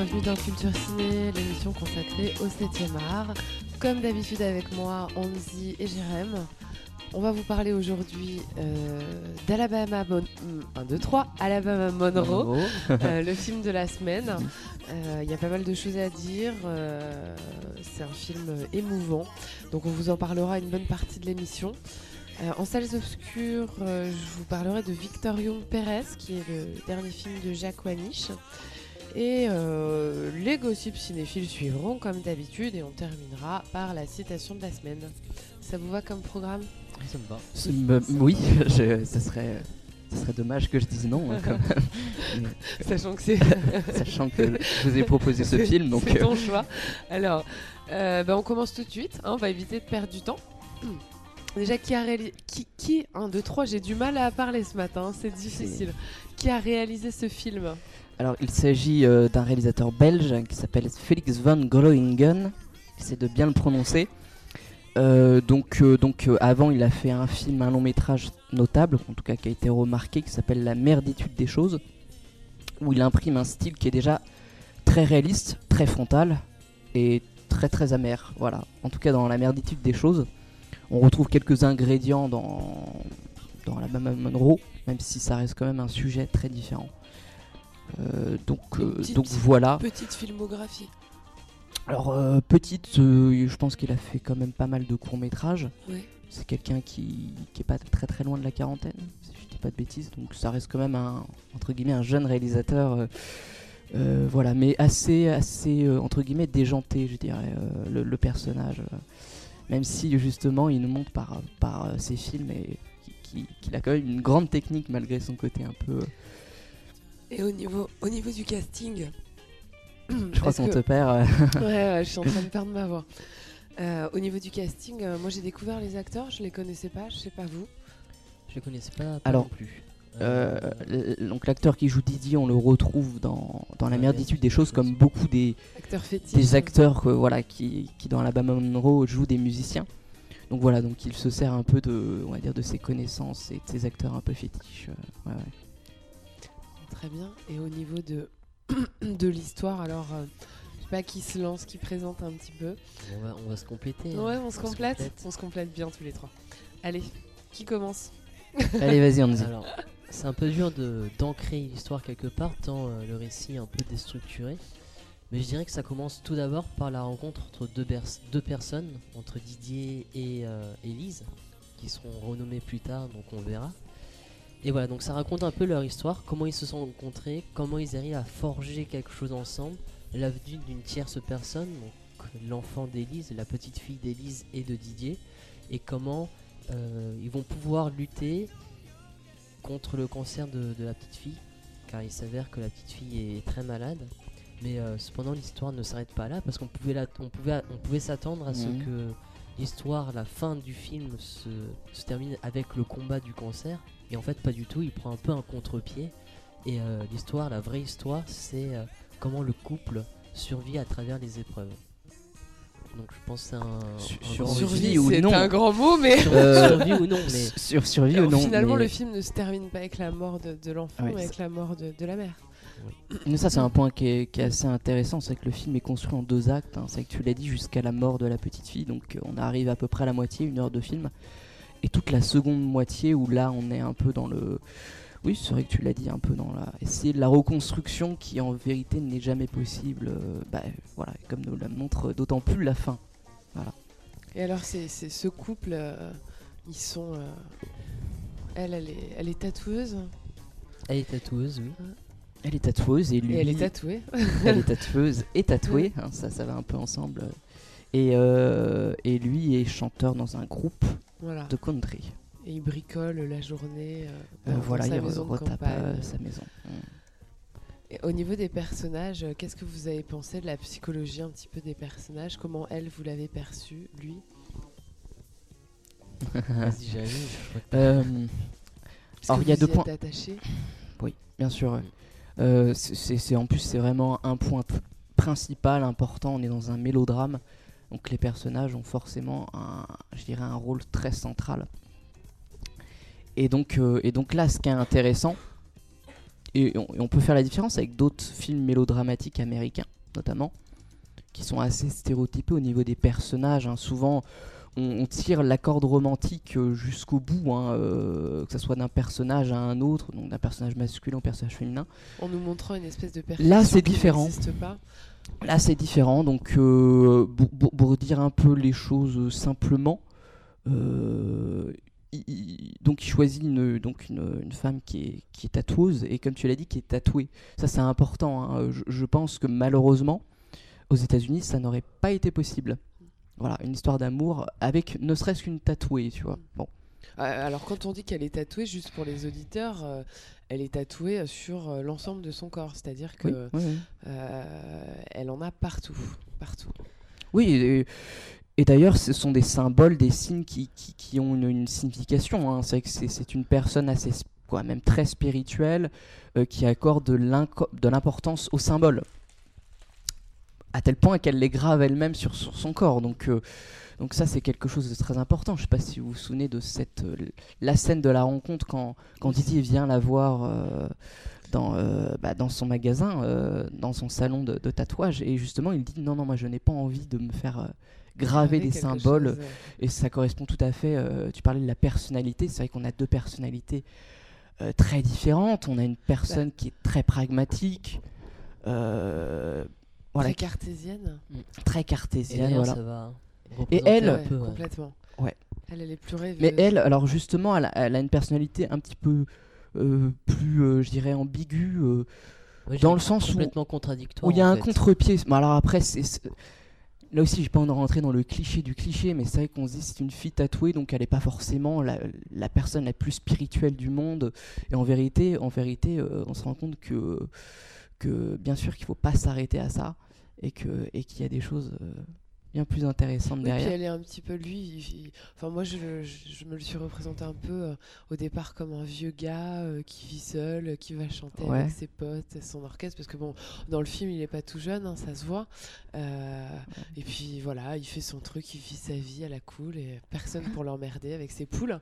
Bienvenue dans Culture Ciné, l'émission consacrée au 7e art. Comme d'habitude avec moi, Anzi et Jérém. On va vous parler aujourd'hui euh, d'Alabama Mon 1, 2, 3, Alabama Monroe, euh, le film de la semaine. Euh, Il y a pas mal de choses à dire. C'est un film émouvant. Donc on vous en parlera une bonne partie de l'émission. Euh, en salles obscures, euh, je vous parlerai de Victor Young Perez, qui est le dernier film de Jacques Wanish. Et euh, les gossips cinéphiles suivront comme d'habitude et on terminera par la citation de la semaine. Ça vous va comme programme? Ça me va. Ce- me- oui, je, ça serait, ça serait dommage que je dise non, hein, quand même. Sachant que c'est sachant que je vous ai proposé ce film, donc c'est euh, ton choix. Alors, euh, bah, on commence tout de suite. hein, on va éviter de perdre du temps. Déjà, qui a réalisé. Qui, qui 1, 2, 3, j'ai du mal à parler ce matin, c'est difficile. Qui a réalisé ce film? Alors il s'agit euh, d'un réalisateur belge qui s'appelle Felix van Groningen. J'essaie de bien le prononcer. Euh, donc, euh, avant, il a fait un film, un long métrage notable, en tout cas qui a été remarqué, qui s'appelle La merditude des choses, où il imprime un style qui est déjà très réaliste, très frontal et très très amer. Voilà. En tout cas, dans La merditude des choses, on retrouve quelques ingrédients dans dans la Mama Monroe, même si ça reste quand même un sujet très différent. Euh, donc, euh, Petite- donc voilà. Petite filmographie. Alors euh, petite, je pense qu'il a fait quand même pas mal de courts métrages. C'est quelqu'un qui, qui est pas très très loin de la quarantaine, si je dis pas de bêtises. Donc ça reste quand même un entre guillemets un jeune réalisateur, euh, voilà, mais assez assez euh, entre guillemets déjanté, je dirais, euh, le, le personnage. même si justement il nous montre par par ses films et qui- qui- qu'il a quand même une grande technique malgré son côté un peu. Et au niveau, au niveau du casting, je crois qu'on que- te perd. euh, Ouais, ouais, je suis en train de perdre ma voix. Euh, au niveau du casting, euh, moi j'ai découvert les acteurs, je les connaissais pas, je sais pas vous. Je ne connaissais pas, pas Alors, non plus. Euh, donc l'acteur qui joue Didier, on le retrouve dans, dans la Ouais, merditude des choses choses. comme beaucoup des, Acteurs fétiches. des acteurs euh, voilà, qui, qui dans Alabama Monroe jouent des musiciens. Donc voilà, donc il se sert un peu de, on va dire, de ses connaissances et de ses acteurs un peu fétiches. euh, ouais, ouais. Très bien. Et au niveau de, de l'histoire, alors, euh, je sais pas qui se lance, qui présente un petit peu. on, va, on va se compléter. hein. Ouais, on se complète. complète. On se complète bien tous les trois. Allez, qui commence? Allez, vas-y, on dit. Alors, c'est un peu dur de- d'ancrer l'histoire quelque part, tant euh, le récit est un peu déstructuré. Mais je dirais que ça commence tout d'abord par la rencontre entre deux, deux personnes, entre Didier et euh, Élise, qui seront renommées plus tard, donc on verra. Et voilà, donc ça raconte un peu leur histoire, comment ils se sont rencontrés, comment ils arrivent à forger quelque chose ensemble, la venue d'une tierce personne, donc l'enfant d'Élise, la petite fille d'Élise et de Didier, et comment euh, ils vont pouvoir lutter contre le cancer de, de la petite fille, car il s'avère que la petite fille est très malade. Mais euh, cependant, l'histoire ne s'arrête pas là, parce qu'on pouvait, la- on pouvait, on pouvait s'attendre à ce Mhm. que l'histoire, la fin du film se, se termine avec le combat du cancer. Et en fait, pas du tout, il prend un peu un contre-pied. Et euh, l'histoire, la vraie histoire, c'est euh, comment le couple survit à travers les épreuves. Donc je pense que c'est un, Sur- un sur- grand survie ou c'est non. un grand mot, mais. Sur- Euh, survie ou non, mais Sur survie ou Alors, non finalement, mais- le film ne se termine pas avec la mort de, de l'enfant, Ouais, mais avec la mort de, de la mère. Mais ça, c'est un point qui est, qui est assez intéressant, c'est que le film est construit en deux actes. hein. C'est que tu l'as dit jusqu'à la mort de la petite fille, donc euh, on arrive à peu près à la moitié, une heure de film, et toute la seconde moitié où là, on est un peu dans le, oui, c'est vrai que tu l'as dit, un peu dans la, essayer de la reconstruction qui en vérité n'est jamais possible. euh, bah voilà, comme nous la montre d'autant plus la fin. Et alors, c'est c'est ce couple, euh, ils sont. euh, elle, elle est, elle est tatoueuse elle est tatoueuse, oui. Elle est tatoueuse et lui, et elle est tatouée. elle est tatoueuse et tatouée, hein, ça, ça va un peu ensemble. Et, euh, et lui est chanteur dans un groupe Voilà. de country. Et il bricole la journée euh, Euh, dans voilà, sa il maison retape euh, sa maison. Mm. Et au niveau des personnages, qu'est-ce que vous avez pensé de la psychologie un petit peu des personnages? Comment elle, vous l'avez perçu, lui? Euh, Alors, il y a deux points. oui, bien sûr. Euh, c'est- en plus c'est vraiment un point principal, important. On est dans un mélodrame, donc les personnages ont forcément un, je dirais, un rôle très central. Et donc, euh, et donc là, ce qui est intéressant, et on, et on peut faire la différence avec d'autres films mélodramatiques américains, notamment, qui sont assez stéréotypés au niveau des personnages. hein. Souvent, on, on tire la corde romantique euh, jusqu'au bout, hein, euh, que ce soit d'un personnage à un autre, donc d'un personnage masculin au personnage féminin. En nous montrant une espèce de Là, c'est qui différent. n'existe pas. Là, c'est différent. Donc, euh, pour, dire un peu les choses simplement, euh, il, donc il choisit une, donc une, femme qui est, tatoueuse et comme tu l'as dit, qui est tatouée. Ça, c'est important. hein. Je, je pense que malheureusement, aux États-Unis, ça n'aurait pas été possible. Voilà, une histoire d'amour avec ne serait-ce qu'une tatouée, tu vois. Bon, Alors quand on dit qu'elle est tatouée, juste pour les auditeurs, euh, elle est tatouée sur euh, l'ensemble de son corps, c'est-à-dire que oui, oui, oui. euh, elle en a partout, partout. Oui, et, et d'ailleurs, ce sont des symboles, des signes qui, qui, qui ont une, une signification. hein. C'est que c'est- une personne assez, quoi, même très spirituelle, euh, qui accorde de l'importance aux symboles. À tel point qu'elle les grave elle-même sur, sur son corps. Donc, euh, donc ça, c'est quelque chose de très important. Je ne sais pas si vous vous souvenez de cette, euh, la scène de la rencontre quand, quand Didier vient la voir euh, dans, bah, dans son magasin, dans son salon de, de tatouage. Et justement, il dit non, non, moi je n'ai pas envie de me faire graver des symboles. chose, Et ça correspond tout à fait. euh, tu parlais de la personnalité. C'est vrai qu'on a deux personnalités euh, très différentes. On a une personne qui est très pragmatique. euh, voilà, très cartésienne. très Et cartésienne. d'ailleurs, Voilà. ça va Et représenter elle- un Ouais, peu, ouais. complètement. Ouais. Elle, elle est plus rêveuse. Mais elle, alors justement, elle a, elle a une personnalité un petit peu euh, plus, euh, je dirais, ambiguë. euh, Dans le sens où- complètement contradictoire. où il y a un contre-pied. Bon, alors après, c'est là aussi, j'ai pas envie de rentrer dans le cliché du cliché, mais c'est vrai qu'on se dit c'est une fille tatouée, donc elle n'est pas forcément la, la personne la plus spirituelle du monde. Et en vérité, en vérité, euh, on se rend compte que que bien sûr qu'il faut pas s'arrêter à ça et que et qu'il y a des choses euh, bien plus intéressantes Oui, puis derrière. elle est un petit peu lui. il- il- Enfin, moi, je, je- je me le suis représenté un peu euh, au départ comme un vieux gars euh, qui vit seul, euh, qui va chanter Ouais. avec ses potes, son orchestre. Parce que bon, dans le film, il est pas tout jeune, hein, ça se voit. Euh, et puis voilà, il fait son truc, il vit sa vie à la cool et personne pour l'emmerder avec ses poules.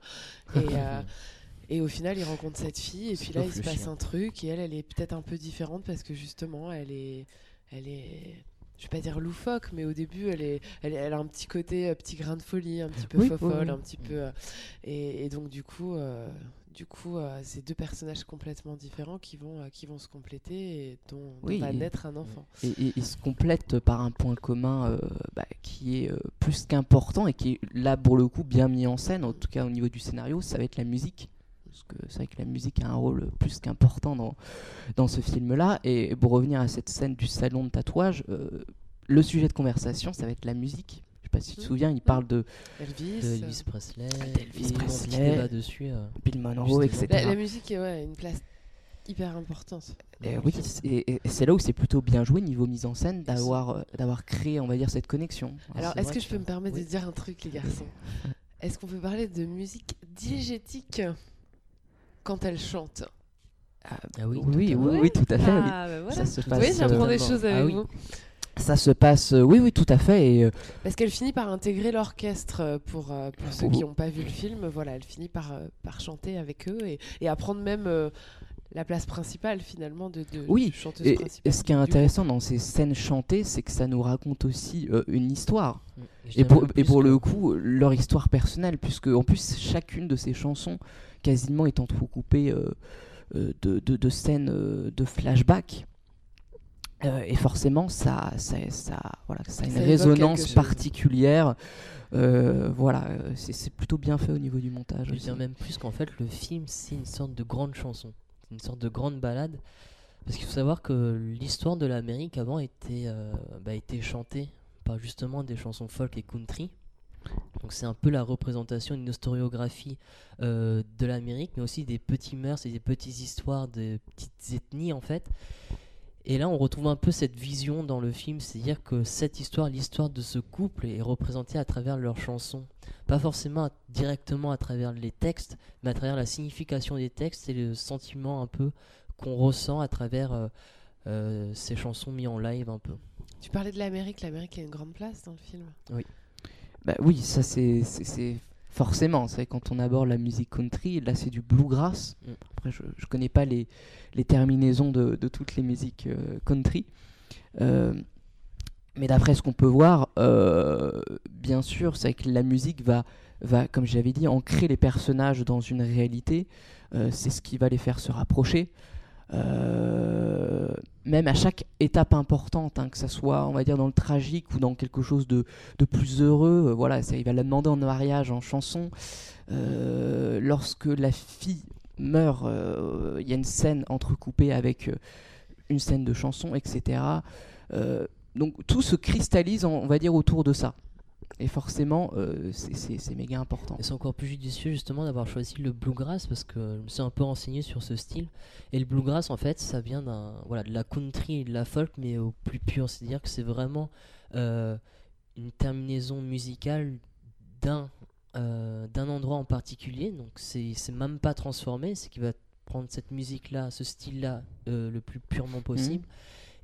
Et, euh, et au final, il rencontre cette fille et puis là, il se passe chien. un truc et elle, elle est peut-être un peu différente parce que justement, elle est, elle est, je vais pas dire loufoque, mais au début, elle est, elle, elle a un petit côté, euh, petit grain de folie, un petit peu Oui, fofolle, oui, un petit peu, euh, et, et donc du coup, euh, du coup, c'est deux personnages complètement différents qui vont, qui vont se compléter et dont, dont Oui, va et- naître un enfant. Et, et ils se complètent par un point commun bah, qui est plus qu'important et qui est là pour le coup bien mis en scène, en tout cas au niveau du scénario, ça va être la musique. Parce que c'est vrai que la musique a un rôle plus qu'important dans, dans ce film-là. Et pour revenir à cette scène du salon de tatouage, euh, le sujet de conversation, ça va être la musique. Je sais pas si tu te Mhm. souviens, il parle de Elvis. de euh, Elvis Presley, d'Elvis et bon, Presley. dessus. euh, Bill Monroe, etc. la, la musique est ouais, une place hyper importante. Et oui, c'est- et, c'est là où c'est plutôt bien joué niveau mise en scène d'avoir d'avoir créé, on va dire, cette connexion. Alors, est-ce que je peux me permettre oui. de dire un truc, les garçons? Est-ce qu'on peut parler de musique diégétique? Quand elle chante Ah oui, Oui, oui, oui, tout à fait. oui. Ah, bah voilà. Ça se passe. Oui, j'apprends des totalement. choses avec Ah oui. vous. Ça se passe, euh, oui, oui, tout à fait. Et, euh, Parce qu'elle finit par intégrer l'orchestre euh, pour, euh, pour ceux qui n'ont pas vu le film. Voilà, elle finit par, euh, par chanter avec eux et, et à prendre même euh, la place principale finalement de, de Oui, chanteuse et, principale. et ce qui est intéressant dans ces scènes chantées, c'est que ça nous raconte aussi euh, une histoire. Mm. Et pour, même et plus pour que- le coup, leur histoire personnelle, puisque en plus, chacune de ces chansons, quasiment est entrecoupée euh, euh, de, de, de scènes euh, de flashback. Euh, et forcément, ça, ça, ça, voilà, ça a une résonance particulière. Euh, voilà, c'est plutôt bien fait au niveau du montage. Je aussi. dirais même plus qu'en fait, le film, c'est une sorte de grande chanson. Une sorte de grande balade. Parce qu'il faut savoir que l'histoire de l'Amérique avant était, euh, bah, était chantée par justement des chansons folk et country. Donc c'est un peu la représentation, une historiographie euh, de l'Amérique, mais aussi des petits mœurs et des petites histoires de petites ethnies en fait. Et là, on retrouve un peu cette vision dans le film, c'est-à-dire que cette histoire, l'histoire de ce couple, est représentée à travers leurs chansons. Pas forcément directement à travers les textes, mais à travers la signification des textes et le sentiment un peu qu'on ressent à travers euh, ces chansons mises en live un peu. Tu parlais de l'Amérique. L'Amérique a une grande place dans le film. Bah oui, ça c'est forcément, c'est quand on aborde la musique country, là c'est du bluegrass. Mm. Après, je, je connais pas les, les terminaisons de, de toutes les musiques euh, country. Euh, mais d'après ce qu'on peut voir, euh, bien sûr, c'est que la musique va, va, comme j'avais dit, ancrer les personnages dans une réalité. Euh, c'est ce qui va les faire se rapprocher. Euh, même à chaque étape importante, hein, que ça soit, on va dire, dans le tragique ou dans quelque chose de, de plus heureux, euh, voilà, ça, il va la demander en mariage, en chanson. Euh, lorsque la fille meurt, il y a une scène entrecoupée avec une scène de chanson, etc. Donc tout se cristallise, on va dire, autour de ça. Et forcément, euh, c'est- méga important. C'est encore plus judicieux justement d'avoir choisi le bluegrass parce que je me suis un peu renseigné sur ce style. Et le bluegrass en fait ça vient d'un voilà de la country et de la folk mais au plus pur, c'est-à-dire que c'est vraiment euh, une terminaison musicale d'un euh, d'un endroit en particulier. Donc c'est même pas transformé, c'est qu'il va prendre cette musique là, ce style là le plus purement possible.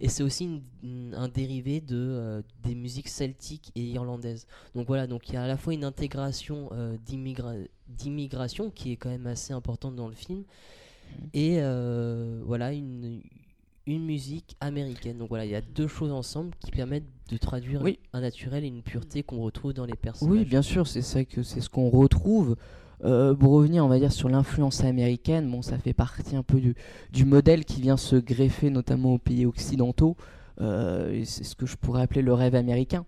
Et c'est aussi une- une- un dérivé de, euh, des musiques celtiques et irlandaises. Donc voilà, donc il y a à la fois une intégration euh, d'immigra- d'immigration qui est quand même assez importante dans le film, et euh, voilà une, une musique américaine. Donc voilà, il y a deux choses ensemble qui permettent de traduire Oui. un naturel et une pureté qu'on retrouve dans les personnages. Oui, bien sûr, c'est ça que c'est ce qu'on retrouve. Euh, pour revenir, on va dire, sur l'influence américaine, bon, ça fait partie un peu du, du modèle qui vient se greffer notamment aux pays occidentaux. Euh, c'est ce que je pourrais appeler le rêve américain.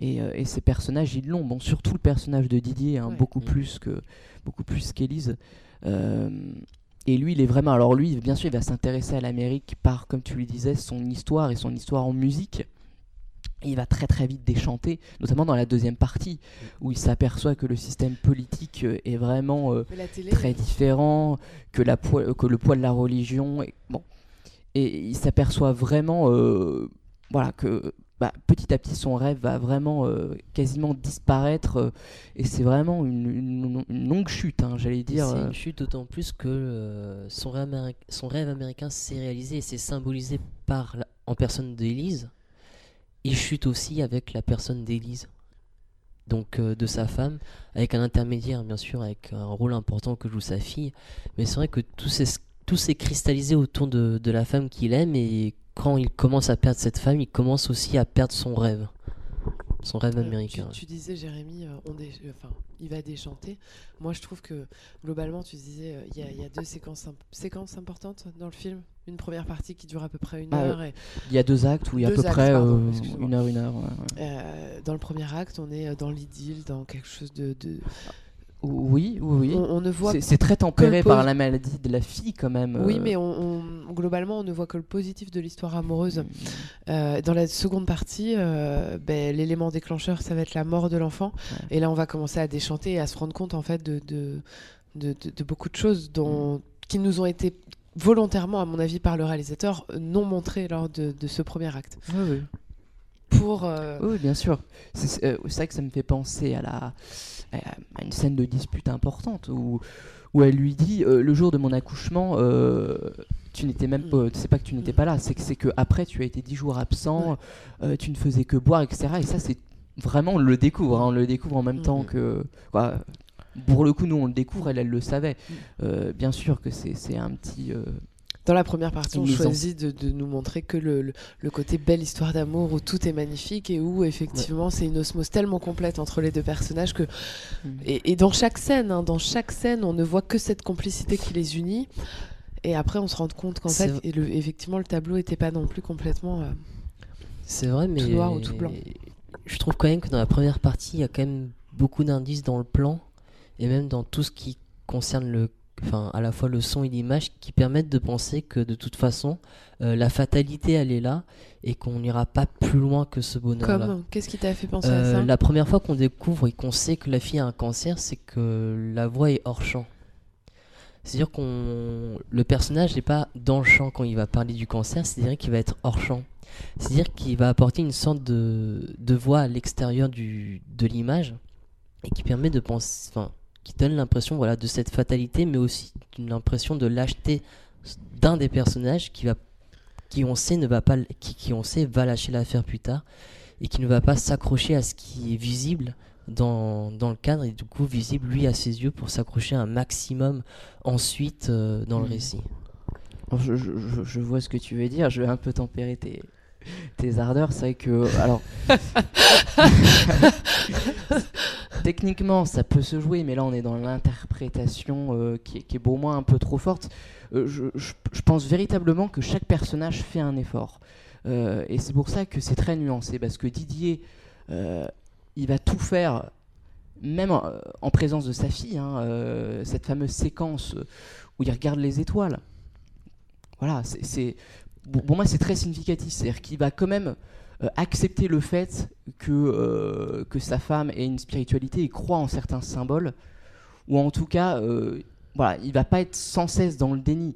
Et, euh, et ces personnages, ils l'ont. Bon, surtout le personnage de Didier, hein, Ouais. beaucoup plus que beaucoup plus qu'Élise. Et lui, il est vraiment. Alors lui, bien sûr, il va s'intéresser à l'Amérique par, comme tu lui disais, son histoire et son histoire en musique. Et il va très très vite déchanter, notamment dans la deuxième partie, où il s'aperçoit que le système politique euh, est vraiment euh, télé, très différent, que, la poi- euh, que le poids de la religion. est- bon. Et il s'aperçoit vraiment euh, voilà, que bah, petit à petit son rêve va vraiment euh, quasiment disparaître. euh, et c'est vraiment une, une- une longue chute, hein, j'allais dire. C'est euh, une chute d'autant plus que euh, son, rêve améri- son rêve américain s'est réalisé et s'est symbolisé par la- en personne d'Élise. Il chute aussi avec la personne d'Élise, donc euh, de sa femme, avec un intermédiaire bien sûr, avec un rôle important que joue sa fille. Mais c'est vrai que tout s'est cristallisé autour de la femme qu'il aime. Et quand il commence à perdre cette femme, il commence aussi à perdre son rêve, son rêve Euh, américain. Tu, tu disais, Jérémy, euh, on dé- euh, enfin, il va déchanter. Moi, je trouve que globalement, tu disais, il y, a- il y a deux séquences, imp- séquences importantes dans le film. Une première partie qui dure à peu près une Ah, heure. Et, Il y a deux actes où il y a à peu actes, près pardon, une heure, une heure. ouais, ouais. euh, dans le premier acte, on est dans l'idylle, dans quelque chose de. de- Oui, oui, oui. On, on ne voit C'est- très tempéré par la maladie de la fille quand même. Oui, euh, mais on, on- globalement, on ne voit que le positif de l'histoire amoureuse. mm, Euh, dans la seconde partie, euh, ben, l'élément déclencheur, ça va être la mort de l'enfant. Ouais. Et là, on va commencer à déchanter et à se rendre compte en fait de, de, de, de- de beaucoup de choses dont, qui nous ont été volontairement, à mon avis, par le réalisateur, non montrées lors de, ce premier acte. Oui, oui. Pour euh, Oui, bien sûr. C'est vrai que ça me fait penser à, la, à une scène de dispute importante où, où elle lui dit euh, le jour de mon accouchement, euh, tu n'étais même pas, c'est pas que tu n'étais pas là, c'est que c'est que après tu as été dix jours absent, euh, tu ne faisais que boire, etc. Et ça, c'est vraiment on le découvre, hein, on le découvre en même temps que. quoi, pour le coup, nous on le découvre, elle, elle le savait. Bien sûr que c'est c'est un petit. Dans la première partie, on choisit de, de nous montrer que le, le, le côté belle histoire d'amour où tout est magnifique et où effectivement c'est une osmose tellement complète entre les deux personnages que Et, et dans chaque scène, hein, dans chaque scène, on ne voit que cette complicité qui les unit. Et après, on se rend compte qu'en fait, et le- effectivement, le tableau n'était pas non plus complètement. euh, C'est vrai, mais noir ou tout blanc. je trouve quand même que dans la première partie, il y a quand même beaucoup d'indices dans le plan et même dans tout ce qui concerne le, enfin, à la fois le son et l'image, qui permettent de penser que de toute façon, euh, la fatalité, elle est là et qu'on n'ira pas plus loin que ce bonheur-là. Comme, qu'est-ce qui t'a fait penser Euh, à ça? la première fois qu'on découvre et qu'on sait que la fille a un cancer, c'est que la voix est hors champ. C'est-à-dire qu'on le personnage n'est pas dans le champ quand il va parler du cancer, c'est-à-dire qu'il va être hors champ. C'est-à-dire qu'il va apporter une sorte de, de voix à l'extérieur du de l'image et qui permet de penser, enfin, qui donne l'impression voilà de cette fatalité, mais aussi d'une impression de lâcheté d'un des personnages qui va, qui on sait ne va pas, qui, qui on sait va lâcher l'affaire plus tard et qui ne va pas s'accrocher à ce qui est visible dans, dans le cadre et du coup visible lui à ses yeux pour s'accrocher un maximum ensuite euh, dans le Mhm. récit. Je vois ce que tu veux dire, je vais un peu tempérer tes, tes ardeurs. C'est vrai que. Alors. Techniquement, ça peut se jouer, mais là, on est dans l'interprétation euh, qui, est, qui est pour moi un peu trop forte. Euh, je, je- je pense véritablement que chaque personnage fait un effort. Euh, et c'est pour ça que c'est très nuancé, parce que Didier, il va tout faire, même en, en présence de sa fille, hein, cette fameuse séquence où il regarde les étoiles. Voilà, c'est- pour, moi c'est très significatif, c'est-à-dire qu'il va quand même euh, accepter le fait que, euh, que sa femme ait une spiritualité et croit en certains symboles, ou en tout cas, euh, voilà, il va pas être sans cesse dans le déni.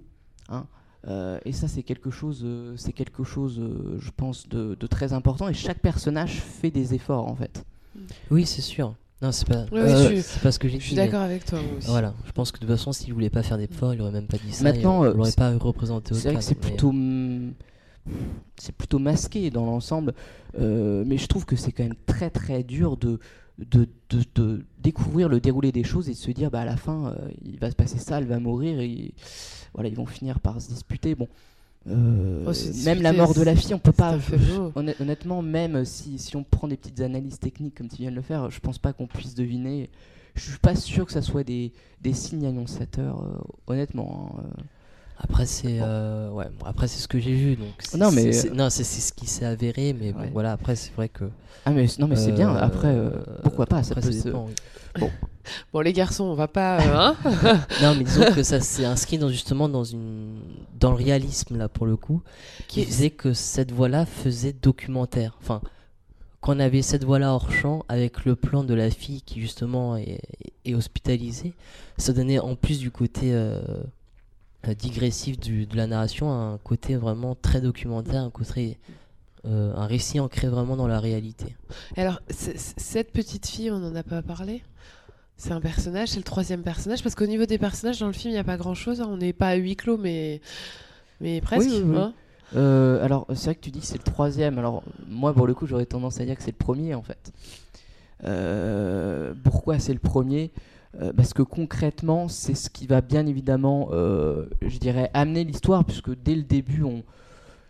hein. Euh, et ça c'est quelque chose, c'est quelque chose, je pense, de très important. Et chaque personnage fait des efforts en fait. Oui, c'est sûr. Non, c'est pas, Ouais, euh, je suis- c'est pas ce que j'ai Je dit. suis mais- d'accord avec toi moi aussi. Voilà, je pense que de toute façon, s'il voulait pas faire d'efforts, il aurait même pas dit ça. Maintenant, euh, on l'aurait c'est- pas représenté au C'est vrai que cadre, c'est plutôt, mm, c'est plutôt masqué dans l'ensemble, euh, mais je trouve que c'est quand même très très dur de, de, de- de découvrir le déroulé des choses et de se dire bah à la fin euh, il va se passer ça, elle va mourir et voilà ils vont finir par se disputer. Bon, euh, Oh, même la mort de la fille, on peut pas. Honnêtement, même si, si on prend des petites analyses techniques comme tu viens de le faire, je pense pas qu'on puisse deviner. Je suis pas sûr que ça soit des, des signes annonciateurs, euh, honnêtement. hein, euh. Après c'est euh, ouais, bon, après c'est ce que j'ai vu donc Non, mais- c'est- c'est- non, c'est c'est ce qui s'est avéré mais bon, Ouais. voilà, après c'est vrai que Ah mais non mais c'est bien. euh, Après, euh, pourquoi pas Ça après, peut ça se- dépend, oui. Bon les garçons, on va pas euh, hein Non, mais disons que ça s'est inscrit dans, justement dans, une, dans le réalisme, là, pour le coup, qui faisait que cette voix-là faisait documentaire. Enfin, qu'on avait cette voix-là hors champ, avec le plan de la fille qui, justement, est, est hospitalisée, ça donnait, en plus du côté euh, euh, digressif du- de la narration, un côté vraiment très documentaire, un côté... euh, un récit ancré vraiment dans la réalité. Alors, cette petite fille, on n'en a pas parlé. C'est un personnage, c'est le troisième personnage, parce qu'au niveau des personnages dans le film, il n'y a pas grand-chose. hein. On n'est pas à huis clos, mais, mais presque. Oui, oui, oui. hein. Euh, alors, c'est vrai que tu dis que c'est le troisième. Alors, moi, pour le coup, j'aurais tendance à dire que c'est le premier, en fait. Euh, pourquoi c'est le premier? Euh, Parce que concrètement, c'est ce qui va bien évidemment, euh, je dirais, amener l'histoire, puisque dès le début, on,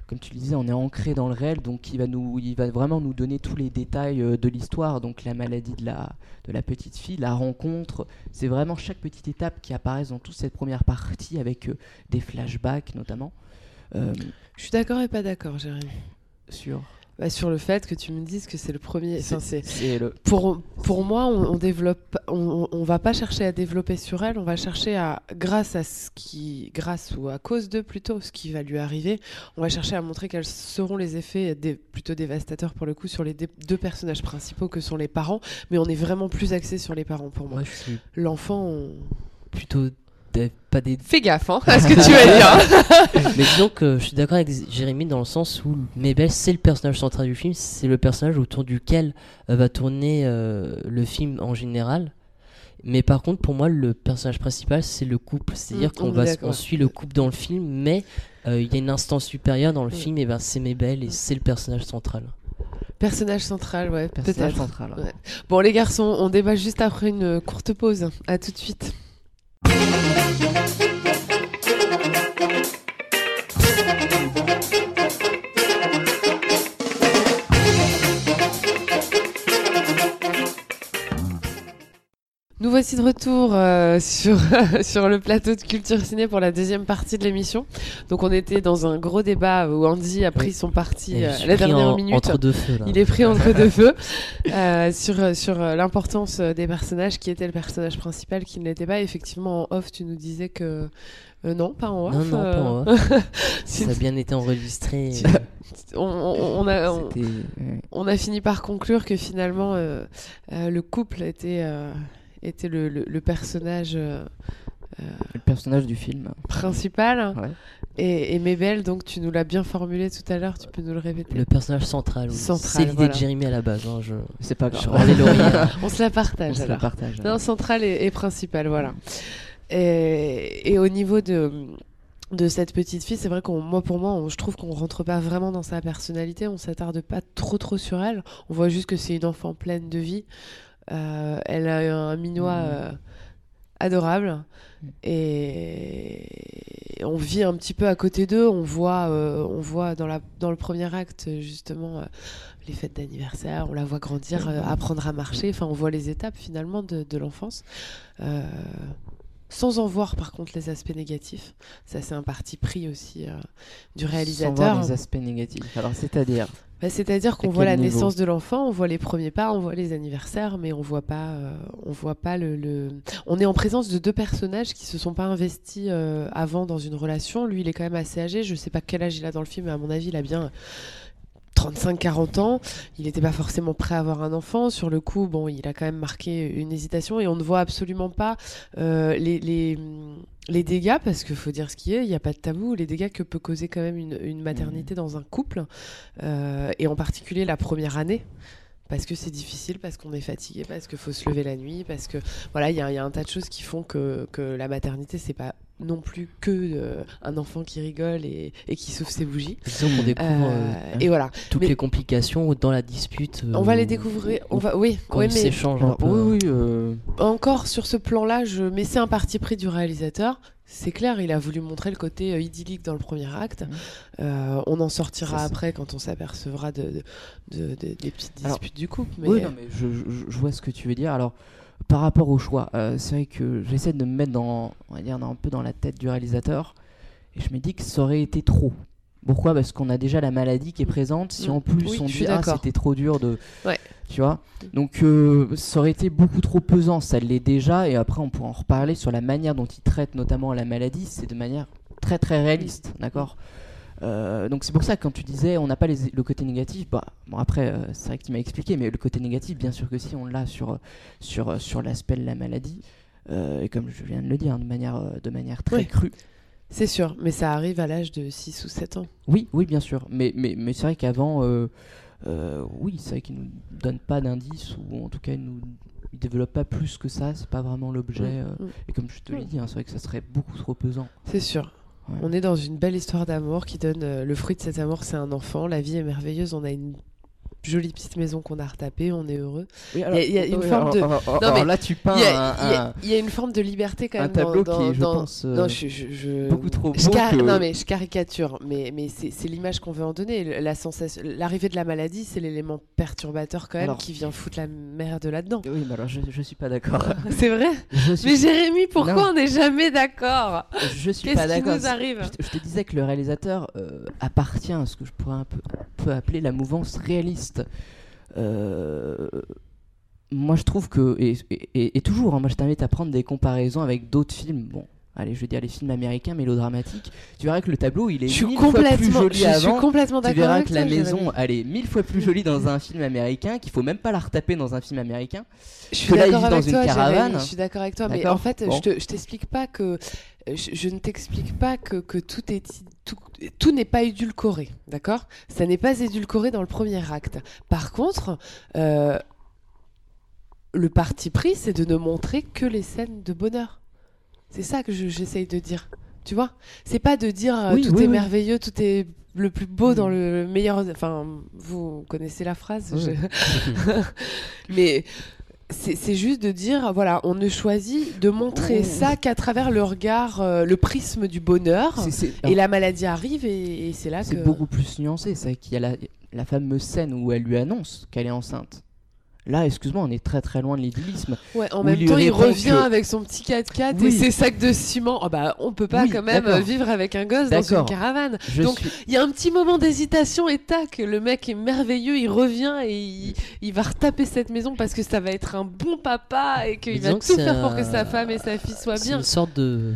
comme tu le disais, on est ancré dans le réel, donc il va, nous, il va vraiment nous donner tous les détails euh, de l'histoire, donc la maladie de la, de la petite fille, la rencontre, c'est vraiment chaque petite étape qui apparaît dans toute cette première partie, avec des flashbacks notamment. Je suis d'accord et pas d'accord, Jérémy. sur Bah, sur le fait que tu me dises que c'est le premier. Le pour pour moi, on, on développe, on, va pas chercher à développer sur elle. On va chercher à, grâce à ce qui, grâce ou à cause de plutôt ce qui va lui arriver, on va chercher à montrer quels seront les effets des, plutôt dévastateurs pour le coup sur les deux personnages principaux que sont les parents. Mais on est vraiment plus axé sur les parents pour moi. L'enfant, on... plutôt des- pas des fais gaffe, hein, à ce que tu vas dire. Mais disons que je suis d'accord avec Jérémy dans le sens où Mabel c'est le personnage central du film, c'est le personnage autour duquel euh, va tourner euh, le film en général. Mais par contre, pour moi, le personnage principal, c'est le couple. C'est-à-dire Mm, on qu'on va, on suit le couple dans le film, mais euh, il y a une instance supérieure dans le Mm. film, et ben c'est Mabel et c'est le personnage central. Personnage central, ouais, personnage peut-être. central. Ouais. Bon, les garçons, on débat juste après une courte pause. À tout de suite. Thank you. Nous voici de retour euh, sur, sur le plateau de Culture Ciné pour la deuxième partie de l'émission. Donc on était dans un gros débat où Andy a pris son parti euh, la pris dernière en- minute. Entre deux feux, là. Il est pris entre deux feux euh, sur, sur euh, l'importance euh, des personnages, qui était le personnage principal, qui ne l'était pas. Effectivement, en off, tu nous disais que. euh, non, pas en off. Non, non, euh, pas en off. c'est- Ça a bien été enregistré. On, on- on a, on, a fini par conclure que finalement, euh, euh, le couple était, euh, était le, le- le personnage euh, le personnage du film. principal. Ouais. Et, et Mabel, donc tu nous l'as bien formulé tout à l'heure, tu peux nous le répéter Le personnage central. oui. Central, C'est l'idée voilà. de Jérémy à la base. hein, je... C'est pas je grave. lauriers. On se la partage On se la partage. Non, central et, et principal, voilà. Et, et au niveau de, de cette petite fille, c'est vrai qu'on, moi pour moi, on- je trouve qu'on rentre pas vraiment dans sa personnalité, on s'attarde pas trop trop sur elle. On voit juste que c'est une enfant pleine de vie. Euh, elle a un minois Mhm. euh, adorable. Mm. Et on vit un petit peu à côté d'eux. On voit, euh, on voit dans, la, dans le premier acte, justement, les fêtes d'anniversaire. On la voit grandir, apprendre à marcher. Enfin, on voit les étapes, finalement, de, de l'enfance. Sans en voir, par contre, les aspects négatifs. Ça, c'est un parti pris aussi euh, du Sans réalisateur. voir les aspects négatifs. Alors, c'est-à-dire? Bah, C'est-à-dire qu'on voit la niveau naissance de l'enfant, on voit les premiers pas, on voit les anniversaires, mais on voit pas, euh, on voit pas le, le- On est en présence de deux personnages qui se sont pas investis euh, avant dans une relation. Lui, il est quand même assez âgé. Je sais pas quel âge il a dans le film, mais à mon avis, il a bien 35-40 ans. Il n'était pas forcément prêt à avoir un enfant. Sur le coup, bon, il a quand même marqué une hésitation et on ne voit absolument pas euh, les, les, les dégâts, parce qu'il faut dire ce qui est, il n'y a pas de tabou, les dégâts que peut causer quand même une, une maternité dans un couple, euh, et en particulier la première année. Parce que c'est difficile, parce qu'on est fatigué, parce qu'il faut se lever la nuit, parce que voilà, il y, a- il y a un tas de choses qui font que, que la maternité, c'est pas non plus que euh, un enfant qui rigole et, et qui souffle ses bougies. Disons qu'on découvre Euh, euh, et voilà, toutes mais- les complications dans la dispute. on va les découvrir. On va, oui, Quand oui, ils s'échangent un Alors, peu. Oui, oui. euh, encore sur ce plan-là, je... mais c'est un parti pris du réalisateur. C'est clair, il a voulu montrer le côté euh, idyllique dans le premier acte. Euh, on en sortira après quand on s'apercevra de, de- de- de- des petites Alors, disputes du couple. Mais... Oui, non, mais je, je- je vois ce que tu veux dire. Alors, par rapport au choix, euh, c'est vrai que j'essaie de me mettre dans, on va dire, un peu dans la tête du réalisateur, et je me dis que ça aurait été trop. Pourquoi? Parce qu'on a déjà la maladie qui est présente. Si Mm. en plus Oui, on dit ah c'était trop dur de, Ouais. tu vois? Donc euh, ça aurait été beaucoup trop pesant. Ça l'est déjà. Et après on pourra en reparler sur la manière dont il traite notamment la maladie. C'est de manière très très réaliste, d'accord? Euh, donc c'est pour ça que quand tu disais on n'a pas les- le côté négatif, bah bon après euh, c'est vrai que tu m'as expliqué, mais le côté négatif bien sûr que si on l'a sur sur sur l'aspect de la maladie. Euh, et comme je viens de le dire, de manière, euh, de manière très Oui. crue. C'est sûr, mais ça arrive à l'âge de 6 ou 7 ans. Oui, oui, bien sûr. Mais, mais, mais c'est vrai qu'avant, euh, euh, oui, c'est vrai qu'il nous donne pas d'indices, ou en tout cas, il nous il développe pas plus que ça. C'est pas vraiment l'objet. euh, Mm, mm. et comme je te l'ai Mm. dit, hein, c'est vrai que ça serait beaucoup trop pesant. C'est sûr. On est dans une belle histoire d'amour qui donne euh, le fruit de cet amour, c'est un enfant. La vie est merveilleuse. On a une jolie petite maison qu'on a retapée. On est heureux. Il y a une forme de- là, tu peins Il y, a, un, un- une forme de liberté quand un même tableau dans, qui est, je dans- pense, euh, Non, je, je- je- beaucoup trop beau car- que- Non, mais je caricature, mais, mais c'est l'image qu'on veut en donner. La sensation, l'arrivée de la maladie, c'est l'élément perturbateur quand même Alors- qui vient foutre la merde là-dedans. Oui, mais alors je, je suis pas d'accord. c'est vrai. suis, Mais Jérémy, pourquoi Non. on n'est jamais d'accord je suis Qu'est-ce pas qui d'accord. nous arrive Je te, disais que le réalisateur euh, appartient à ce que je pourrais un peu, un peu appeler la mouvance réaliste. Euh, moi, je trouve que, et, et- et toujours, hein, moi je t'invite à prendre des comparaisons avec d'autres films. Bon, allez, je veux dire les films américains mélodramatiques. Tu verras que le tableau, il est suis mille fois plus joli je suis avant. complètement Tu verras avec que la maison, elle est mille fois plus jolie dans un film américain, qu'il faut même pas la retaper dans un film américain. Je suis d'accord avec une toi, caravane. Je suis d'accord avec toi, mais en fait, Bon. je te- je t'explique pas que je, je ne t'explique pas que, que tout est tout, tout n'est pas édulcoré, d'accord? Ça n'est pas édulcoré dans le premier acte. Par contre, euh, le parti pris, c'est de ne montrer que les scènes de bonheur. C'est ça que je- j'essaye de dire. Tu vois? C'est pas de dire euh, Oui, tout oui, est oui. merveilleux, tout est le plus beau Mm. dans le meilleur. Enfin, vous connaissez la phrase. Je- mais c'est c'est juste de dire, voilà, on ne choisit de montrer Ouh. ça qu'à travers le regard, euh, le prisme du bonheur. C'est- c'est- Et la maladie arrive et, et c'est là C'est que. beaucoup plus nuancé. C'est qu'il y a la, la fameuse scène où elle lui annonce qu'elle est enceinte. Là, excuse-moi, on est très très loin de l'idéalisme. Ouais, en même il temps, il revient que- avec son petit 4x4 et ses sacs de ciment. Oh bah, on peut pas Oui, quand même vivre avec un gosse dans une caravane. Je Donc, suis- Il y a un petit moment d'hésitation et tac, le mec est merveilleux, il revient et il, il va retaper cette maison parce que ça va être un bon papa et qu'il va tout c'est faire pour que sa femme et sa fille soient C'est bien. une sorte de,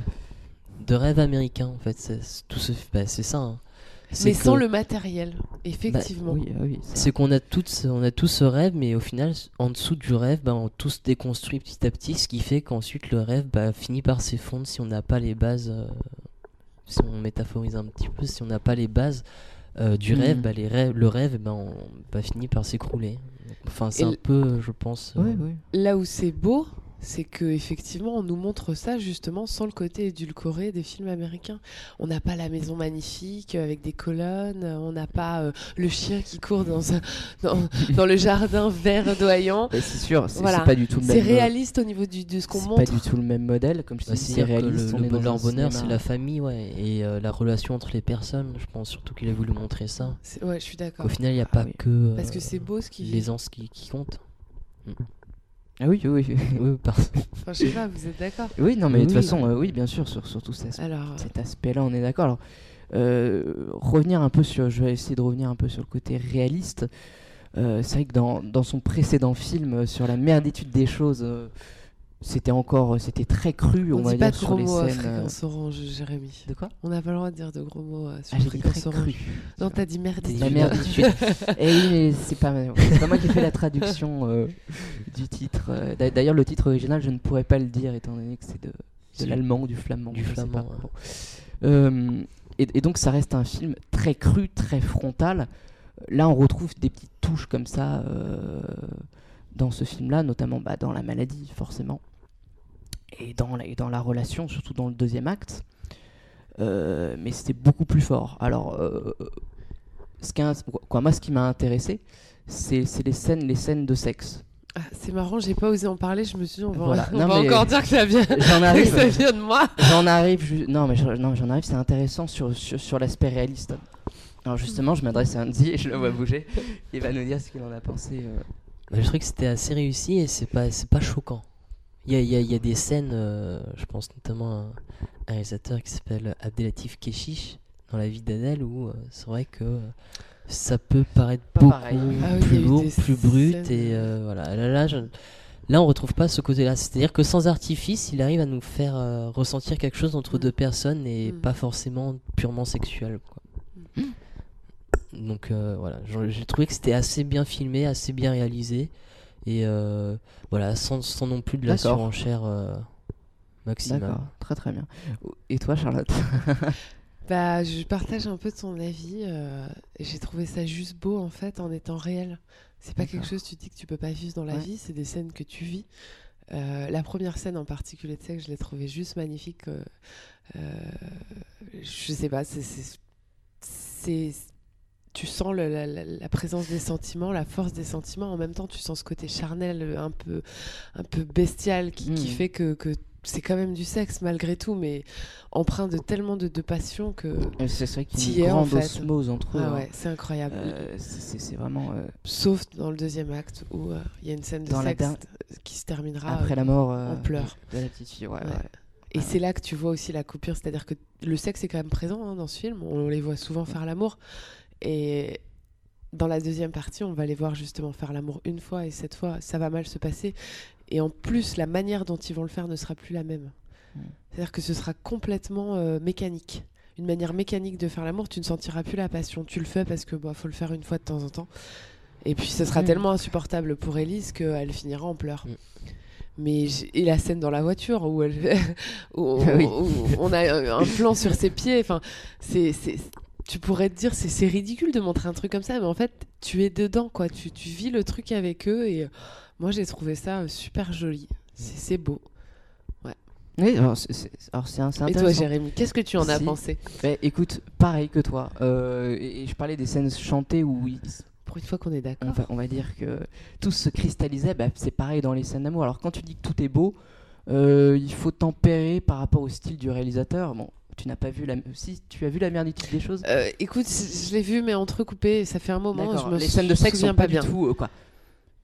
de rêve américain en fait. C'est c'est tout ce, bah, c'est ça. hein. Mais que- sans le matériel, effectivement. Oui, oui, ça. C'est qu'on a tous, on a tous ce rêve, mais au final, en dessous du rêve, bah, on tous déconstruit petit à petit, ce qui fait qu'ensuite le rêve bah, finit par s'effondrer si on n'a pas les bases. euh, si on métaphorise un petit peu, si on n'a pas les bases euh, du Mhm. rêve, bah, les rêves, le rêve, bah, on, bah, finit par s'écrouler. Enfin, c'est un peu, je pense. euh, Oui, oui. Là où c'est beau, c'est que effectivement on nous montre ça justement sans le côté édulcoré des films américains. On n'a pas la maison magnifique avec des colonnes, on n'a pas euh, le chien qui court dans, un- dans, dans le jardin verdoyant. C'est sûr, c'est Voilà. c'est pas du tout le même. C'est réaliste au niveau du, de ce qu'on C'est montre. pas du tout le même modèle, comme je Bah, dis, c'est C'est-à-dire que réaliste. le, le bonheur, bonheur, c'est la famille, ouais, et euh, la relation entre les personnes. Je pense surtout qu'il a voulu montrer ça. C'est- Ouais, je suis d'accord. Qu'au final, il n'y a Ah pas oui. que euh, Parce que c'est beau ce qui l'aisance qui, qui compte. Ah oui, oui, oui. oui, pardon. Enfin, je sais pas, vous êtes d'accord Oui, non, mais de toute façon, euh, oui, bien sûr, sur, sur tout Alors, cet aspect-là, on est d'accord. Alors, euh, revenir un peu sur, je vais essayer de revenir un peu sur le côté réaliste. Euh, c'est vrai que dans, dans son précédent film euh, sur la merditude des choses, euh, c'était encore, c'était très cru, on, on va dit dire pas de sur gros mots euh, fréquence orange, Jérémy. De quoi? On n'a pas le droit de dire de gros mots euh, sur Ah, fréquence orange. cru. Non, t'as dit La dit merditude. Et oui, mais c'est pas, moi qui ai fait la traduction euh, du titre. Euh, d'a- D'ailleurs, le titre original, je ne pourrais pas le dire étant donné que c'est de, de l'allemand ou du flamand. du flamand, pas. ouais. Bon. Euh, et, et donc, ça reste un film très cru, très frontal. Là, on retrouve des petites touches comme ça euh, dans ce film-là, notamment bah, dans la maladie, forcément, et dans la, et dans la relation, surtout dans le deuxième acte. Euh, mais c'était beaucoup plus fort. Alors, euh, ce quoi, moi, ce qui m'a intéressé, c'est les scènes, les scènes de sexe. Ah, c'est marrant, j'ai pas osé en parler. Je me suis dit, on va, Voilà. on Non, va mais- encore dire que ça vient, que ça vient de moi. J'en arrive, non mais je- j'en arrive, c'est intéressant sur, sur, sur l'aspect réaliste. Alors justement, je m'adresse à Andy et je le vois bouger. Il va nous dire ce qu'il en a pensé. Bah, je trouve que c'était assez réussi et c'est pas, c'est pas choquant. Il y a, il y a- y a des scènes, euh, je pense notamment à un réalisateur qui s'appelle Abdelatif Keshish dans la vie d'Adèle où euh, c'est vrai que euh, ça peut paraître Pas beaucoup pareil. Ah oui, plus lourd, plus brut scènes, et euh, voilà. Là, là, je- là, on retrouve pas ce côté-là. C'est-à-dire que sans artifice, il arrive à nous faire euh, ressentir quelque chose entre Mm. deux personnes et Mm. pas forcément purement sexuel. Quoi. Donc euh, voilà, j'ai trouvé que c'était assez bien filmé, assez bien réalisé et euh, voilà, sans, sans non plus de la surenchère euh, maximale. D'accord, très très bien. Et toi, Charlotte? Bah, je partage un peu ton avis. euh, j'ai trouvé ça juste beau en fait en étant réel. C'est pas quelque chose tu dis que tu peux pas vivre dans la Ouais. vie, c'est des scènes que tu vis. Euh, la première scène en particulier de sexe, je l'ai trouvée juste magnifique. euh, euh, je sais pas, c'est- tu sens le- la, présence des sentiments, la force des sentiments. En même temps, tu sens ce côté charnel, un peu, un peu bestial, qui, qui Mhm. fait que, que c'est quand même du sexe malgré tout, mais empreint de tellement de, de passion que Euh, C'est vrai qu'il y a une es, en grande fait. osmose entre eux. ah hein. ouais, c'est incroyable. Euh, c'est- vraiment euh, Sauf dans le deuxième acte où euh, il y a une scène de Dans sexe qui se terminera après la mort en pleurs. de la petite fille. Ouais, Ouais. ouais. Et Ouais. c'est là que tu vois aussi la coupure, c'est-à-dire que le sexe est quand même présent hein, dans ce film, on les voit souvent faire l'amour. Et dans la deuxième partie, on va les voir justement faire l'amour une fois, et cette fois, ça va mal se passer. Et en plus, la manière dont ils vont le faire ne sera plus la même. Mm. C'est-à-dire que ce sera complètement euh, mécanique. Une manière mécanique de faire l'amour, tu ne sentiras plus la passion. Tu le fais parce que bah, faut le faire une fois de temps en temps. Et puis ce sera Mm. tellement insupportable pour Elise qu'elle finira en pleurs. Mm. Mais et la scène dans la voiture où, elle, où, Ah oui. où on a un plan sur ses pieds, enfin, c'est- tu pourrais te dire c'est, ridicule de montrer un truc comme ça, mais en fait tu es dedans quoi, tu, tu vis le truc avec eux et euh, moi j'ai trouvé ça euh, super joli, c'est, beau. Oui, alors c'est un- Et toi. Jérémy, qu'est-ce que tu en as pensé? Bah, écoute, pareil que toi. Euh, et, et je parlais des scènes chantées où ils- Pour une fois qu'on est d'accord. on va, on va dire que tout se cristallisait. Bah, c'est pareil dans les scènes d'amour. Alors quand tu dis que tout est beau, euh, il faut tempérer par rapport au style du réalisateur. Bon, tu n'as pas vu la. Si tu as vu la merditude des choses. Euh, écoute, je l'ai vu mais entrecoupé, ça fait un moment, je me les scènes de sexe sont pas, pas bien. du tout euh, quoi.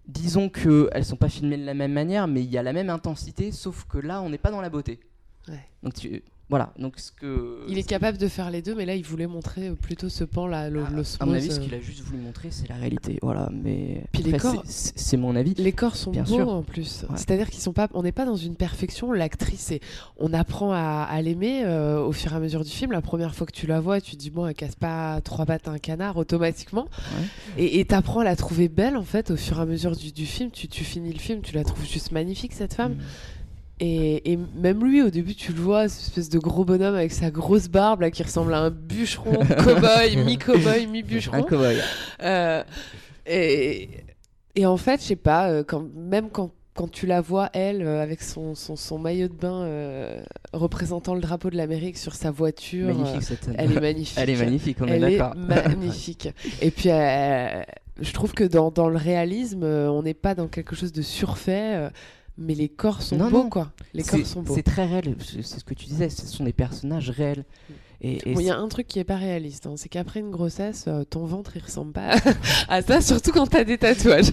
Disons que elles sont pas filmées de la même manière, mais il y a la même intensité, sauf que là, on n'est pas dans la beauté. Ouais. Donc tu, voilà. Donc ce que Il est capable de faire les deux, mais là il voulait montrer plutôt ce pan là, à l'osmose. mon avis, ce euh. qu'il a juste voulu montrer, c'est la réalité. Voilà. Mais Puis les corps- c'est- mon avis. Les corps sont Bien beaux sûr. en plus. Ouais. C'est-à-dire qu'ils sont pas, on n'est pas dans une perfection. L'actrice, est- on apprend à, à l'aimer euh, au fur et à mesure du film. La première fois que tu la vois, tu te dis bon, elle casse pas trois pattes à un canard automatiquement. Ouais. Et tu apprends à la trouver belle en fait au fur et à mesure du, du film. Tu, tu finis le film, tu la trouves juste magnifique cette femme. Mm. Et, et même lui, au début, tu le vois, cette espèce de gros bonhomme avec sa grosse barbe là qui ressemble à un bûcheron, cow-boy, mi-cow-boy, Un mi-bûcheron. cow-boy. Euh, et, et en fait, je sais pas, euh, quand, même quand, quand tu la vois, elle, euh, avec son, son, son maillot de bain euh, représentant le drapeau de l'Amérique sur sa voiture, Magnifique cette scène. elle est magnifique. Elle est magnifique, on Elle est d'accord. magnifique. Et puis, euh, je trouve que dans, dans le réalisme, on n'est pas dans quelque chose de surfait, mais les corps sont Non, beaux, non. quoi. Les corps sont beaux. C'est très réel, c'est c'est ce que tu disais, ce sont des personnages réels. Et, et Bon, Il y a un truc qui est pas réaliste, hein, c'est qu'après une grossesse, euh, ton ventre il ressemble pas à ça, surtout quand t'as des tatouages.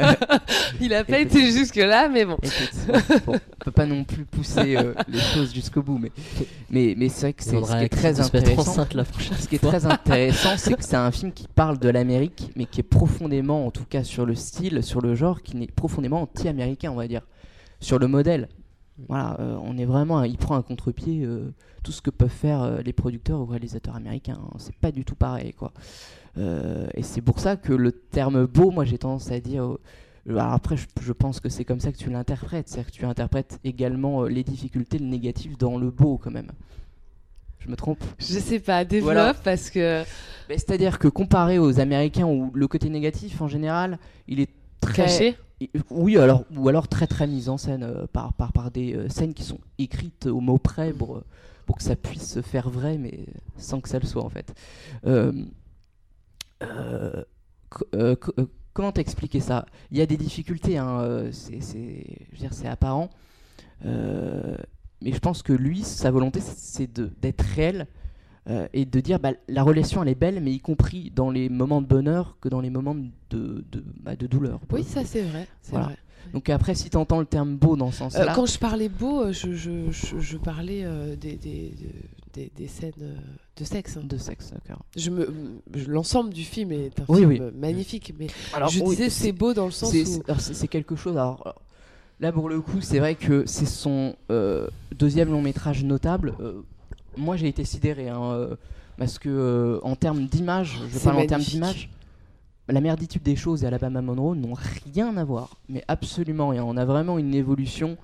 il a pas été jusque là, mais bon. Bon, on peut pas non plus pousser euh, les choses jusqu'au bout, mais, mais, mais c'est vrai que c'est ce qui est très intéressant. enceinte la prochaine Ce qui est fois. très intéressant, c'est que c'est un film qui parle de l'Amérique, mais qui est profondément, en tout cas sur le style, sur le genre, qui est profondément anti-américain, on va dire, sur le modèle. Voilà, euh, on est vraiment, il prend un contre-pied euh, tout ce que peuvent faire euh, les producteurs ou réalisateurs américains. hein. C'est pas du tout pareil, quoi. Et c'est pour ça que le terme beau, moi, j'ai tendance à dire. alors après, je, je pense que c'est comme ça que tu l'interprètes, c'est-à-dire que tu interprètes également les difficultés, le négatif dans le beau, quand même. Je me trompe? Je sais pas, développe Voilà. parce que C'est-à-dire que comparé aux Américains où le côté négatif en général, il est très caché. Oui, alors ou alors très très mis en scène euh, par, par par des euh, scènes qui sont écrites au mot près pour euh, pour que ça puisse se faire vrai, mais sans que ça le soit en fait. Co- co- comment t'expliquer ça? Il y a des difficultés, hein, c'est c'est- je veux dire c'est apparent. Mais je pense que lui, sa volonté, c'est- d'être réel euh, et de dire bah, la relation elle est belle, mais y compris dans les moments de bonheur que dans les moments de, de, bah, de douleur. Oui, ça c'est vrai. Voilà. vrai. Donc après, si tu entends le terme beau dans ce Euh, sens-là, quand je parlais beau, euh, je, je, je, je parlais euh, des, des, des, des scènes euh, de sexe. hein. de sexe, d'accord. Je me, l'ensemble du film est un Oui, film oui. euh, magnifique, mais Alors, je oui, disais c'est beau dans le sens où c'est- quelque chose. Alors, alors, là, pour le coup, c'est vrai que c'est son euh, deuxième long métrage notable. Moi, j'ai été sidéré hein, euh, parce que euh, en termes d'image, je parle en termes d'image. La merditude des choses et Alabama Monroe n'ont rien à voir, mais absolument rien. On a vraiment une évolution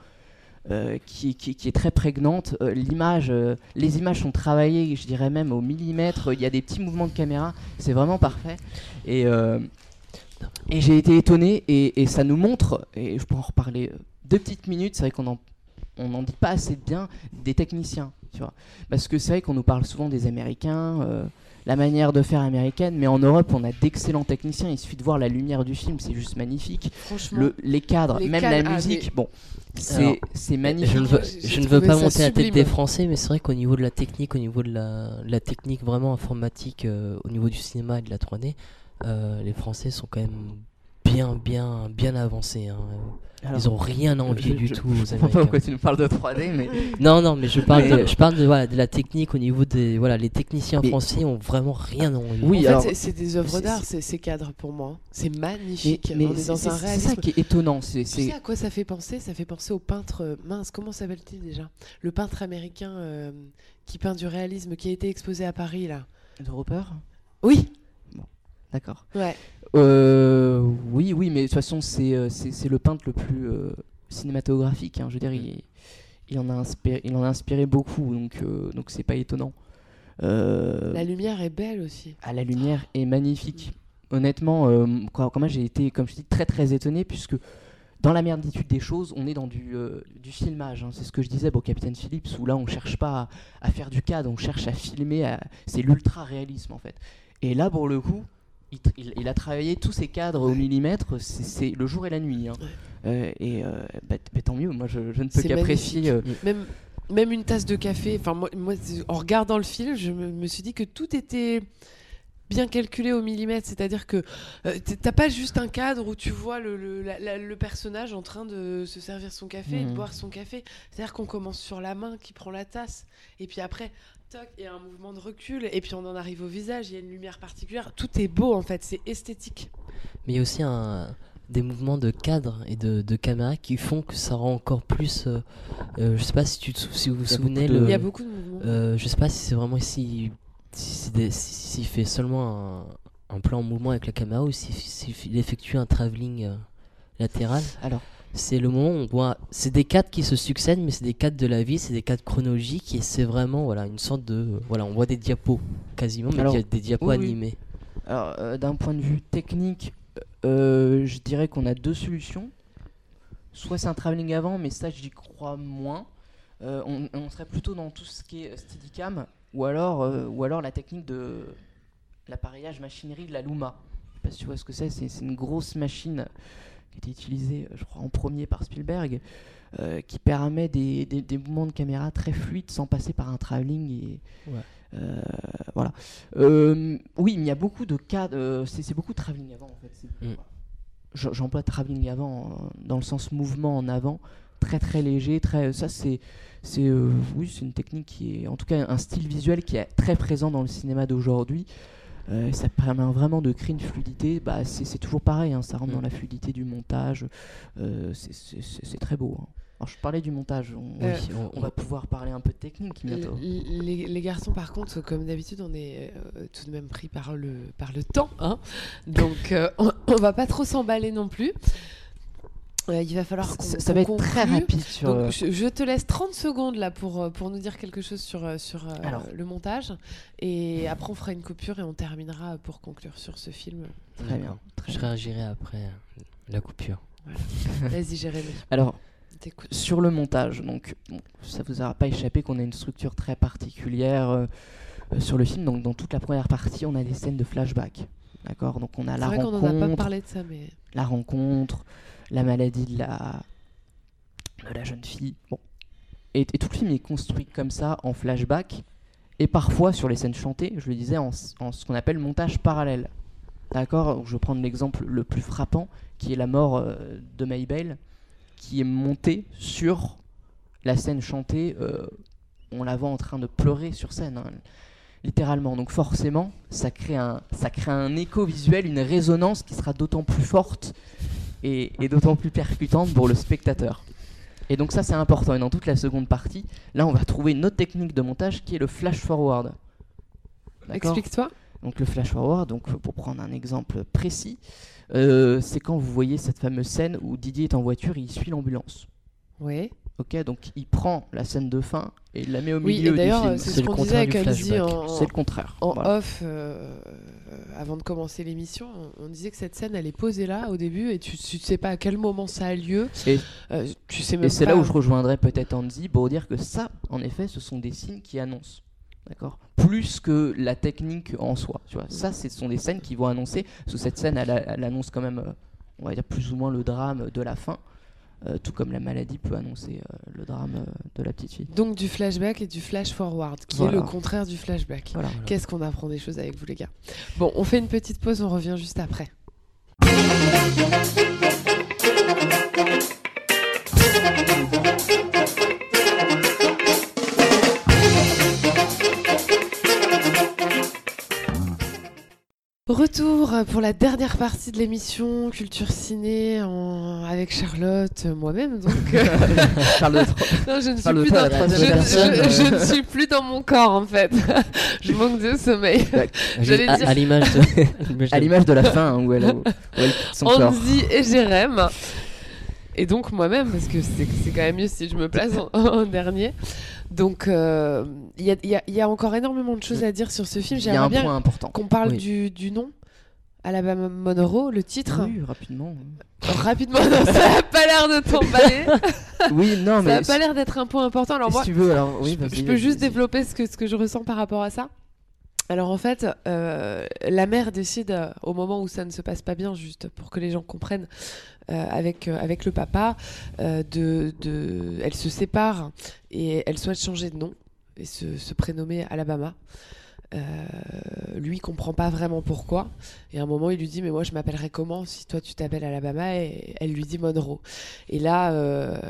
euh, qui, qui- qui est très prégnante. Euh, L'image, euh, les images sont travaillées, je dirais même au millimètre. Il y a des petits mouvements de caméra, c'est vraiment parfait. Et, et j'ai été étonné et, et ça nous montre, et je pourrais en reparler deux petites minutes, c'est vrai qu'on en, on n'en dit pas assez bien, des techniciens, tu vois. Parce que c'est vrai qu'on nous parle souvent des Américains, euh, la manière de faire américaine, mais en Europe on a d'excellents techniciens, il suffit de voir la lumière du film, c'est juste magnifique. franchement, Le, les cadres, Les même cadres, la ah, musique, mais- bon, Alors, c'est c'est magnifique. Je ne veux, je ne pas monter la tête sublime. des Français, mais c'est vrai qu'au niveau de la technique, au niveau de la, la technique vraiment informatique, euh, au niveau du cinéma et de la 3D, euh, les Français sont quand même bien, bien, bien avancés. hein. Alors, Ils ont rien je- du je- tout aux Je comprends pas Américains. pourquoi tu nous parles de 3D, mais Non, non, mais je parle, Mais- de, je parle de, voilà, de la technique au niveau des, voilà, les techniciens Mais- français ont vraiment rien à envier. Oui, en fait, alors- c'est- des œuvres d'art, ces ces cadres pour moi. C'est magnifique. mais On est c'est ça qui est étonnant. C'est Tu sais à quoi ça fait penser? Ça fait penser au peintre euh, mince. Comment s'appelle-t-il déjà? Le peintre américain euh, qui peint du réalisme, qui a été exposé à Paris là. de Roper Oui. D'accord. Ouais. Euh, oui, oui, mais de toute façon, c'est euh, c'est c'est le peintre le plus euh, cinématographique. hein. Je veux dire, il, il en a inspiré, il en a inspiré beaucoup, donc euh, donc c'est pas étonnant. La lumière est belle aussi. à la lumière est magnifique. Honnêtement, quand, quand j'ai été, comme je dis, très très étonné puisque dans la merditude des choses, on est dans du, du filmage. hein. C'est ce que je disais au Capitaine Phillips, où là on cherche pas à, à faire du cadre, on cherche à filmer. à- C'est l'ultra réalisme en fait. Et là pour le coup, il, tr- il- il a travaillé tous ces cadres au millimètre. C'est le jour et la nuit. hein. Ouais. Euh, et euh, bah, bah, tant mieux. Moi je, je ne peux qu'apprécier. euh, Même, même une tasse de café. Enfin, moi, moi, c'est- en regardant le film, je me, me suis dit que tout était bien calculé au millimètre. C'est-à-dire que euh, t'as pas juste un cadre où tu vois le, le- la- la- le personnage en train de se servir son café et de Mhm. boire son café. C'est-à-dire qu'on commence sur la main qui prend la tasse. Et puis après, toc, il y a un mouvement de recul. Et puis on en arrive au visage. Il y a une lumière particulière. Tout est beau en fait. C'est esthétique. Mais il y a aussi un, des mouvements de cadre et de, de caméra qui font que ça rend encore plus. euh, euh, je sais pas si, tu te sou- si vous vous souvenez. beaucoup de- le- Il y a beaucoup de mouvements. euh, je sais pas si c'est vraiment si s'il fait seulement un, un plan en mouvement avec la caméra ou s'il si, s'il effectue un travelling euh, latéral. Alors, C'est le moment où on voit. C'est des cadres qui se succèdent, mais c'est des cadres de la vie, c'est des cadres chronologiques et c'est vraiment voilà une sorte de voilà on voit des diapos quasiment, mais Alors, des diapos oui, oui. animés. Alors, euh, d'un point de vue technique, euh, je dirais qu'on a deux solutions. soit c'est un travelling avant, mais ça j'y crois moins. Euh, on, on serait plutôt dans tout ce qui est Steadicam, ou alors, euh, ou alors la technique de l'appareillage machinerie de la Luma. Je sais pas si tu vois ce que c'est c'est une grosse machine qui a été utilisée, euh, je crois, en premier par Spielberg, euh, qui permet des, des- des mouvements de caméra très fluides sans passer par un travelling. Et, Ouais. euh, voilà. Euh, oui, mais il y a beaucoup de cas, c'est beaucoup de travelling avant en fait. Mm. Je- J'emploie travelling avant dans le sens mouvement en avant, très très léger, très ça c'est c'est oui c'est une technique qui est en tout cas un style visuel qui est très présent dans le cinéma d'aujourd'hui. Euh, ça permet vraiment de créer une fluidité. Bah, c'est toujours pareil, hein, ça rentre Mm. dans la fluidité du montage. Euh, c'est- très beau. hein. Alors, je parlais du montage. On, Euh, Oui, on- on va pouvoir parler un peu de technique bientôt. Les, les garçons, par contre, comme d'habitude, on est tout de même pris par le, par le temps. Hein Donc, on, on va pas trop s'emballer non plus. Euh, il va falloir qu'on Ça, va être très rapide sur. Donc, euh, je, je te laisse 30 secondes là pour, euh, pour nous dire quelque chose sur, sur euh, Alors. le montage. Et après, on fera une coupure et on terminera pour conclure sur ce film. Très bien. Très Je bien. réagirai après la coupure. Vas-y, Jérémy, Alors, sur le montage, donc bon, ça vous aura pas échappé qu'on a une structure très particulière euh, sur le film. Donc, dans toute la première partie, on a des scènes de flashback. D'accord? Donc, on a C'est la vrai qu'on en a pas rencontre, parlé de ça, mais. la rencontre, la maladie de la, de la jeune fille. Bon. Et, tout le film est construit comme ça, en flashback, et parfois sur les scènes chantées, je le disais, en, en ce qu'on appelle montage parallèle. D'accord? Je vais prendre l'exemple le plus frappant, qui est la mort euh, de Maybelle, qui est montée sur la scène chantée. euh, on la voit en train de pleurer sur scène, hein, littéralement. Donc forcément, ça crée, un, ça crée un écho visuel, une résonance qui sera d'autant plus forte et, et d'autant plus percutante pour le spectateur. Et donc ça c'est important. Et dans toute la seconde partie, là on va trouver une autre technique de montage qui est le flash forward. Explique-toi. donc le flash forward, donc euh, pour prendre un exemple précis, euh, c'est quand vous voyez cette fameuse scène où Didier est en voiture et il suit l'ambulance. Oui. Ok, donc il prend la scène de fin et il la met au Oui, milieu et du film. c'est C'est ce le qu'on disait contraire avec en, C'est le contraire. En Voilà. off, euh, euh, avant de commencer l'émission, on, on disait que cette scène, elle est posée là au début et tu, tu sais pas à quel moment ça a lieu. Et- Euh, tu sais même Et c'est pas- là où je rejoindrais peut-être Andy pour dire que ça, en effet, ce sont des signes qui annoncent. D'accord? Plus que la technique en soi. Tu vois, ça, ce sont des scènes qui vont annoncer. Sous cette scène, elle, annonce quand même, on va dire, plus ou moins le drame de la fin. Euh, tout comme la maladie peut annoncer euh, le drame euh, de la petite fille. Donc du flashback et du flash forward, qui Voilà. est le contraire du flashback. Voilà. Voilà. Qu'est-ce qu'on apprend des choses avec vous les gars? Bon, on fait une petite pause, on revient juste après. Retour pour la dernière partie de l'émission Culture Ciné en- avec Charlotte, euh, moi-même donc. euh, Tro- non, je ne suis plus dans je, personne, je- euh. je ne suis plus dans mon corps en fait. je manque de sommeil. J'allais à, dire- à l'image de. à l'image de la fin hein, où, elle, où elle corps. Andy et Jérém. Et donc moi-même, parce que c'est c'est quand même mieux si je me place en, en dernier. Donc euh, il y, a, y y encore énormément de choses à dire sur ce film. Il y a J'aimerais un bien point important. qu'on parle Oui. du, du nom. Alabama Monroe, le titre. Oui, rapidement. Rapidement, non, ça n'a pas l'air de t'emballer. Oui, non, ça mais n'a pas l'air d'être un point important. Alors si moi, tu veux, alors oui, je, peux- je juste développer ce que, ce que je ressens par rapport à ça. Alors en fait, euh, la mère décide euh, au moment où ça ne se passe pas bien, juste pour que les gens comprennent, euh, avec, avec le papa, de, de, elle se sépare et elle souhaite changer de nom et se, se prénommer Alabama. Lui comprend pas vraiment pourquoi et à un moment il lui dit mais moi je m'appellerais comment si toi tu t'appelles Alabama et elle lui dit Monroe et là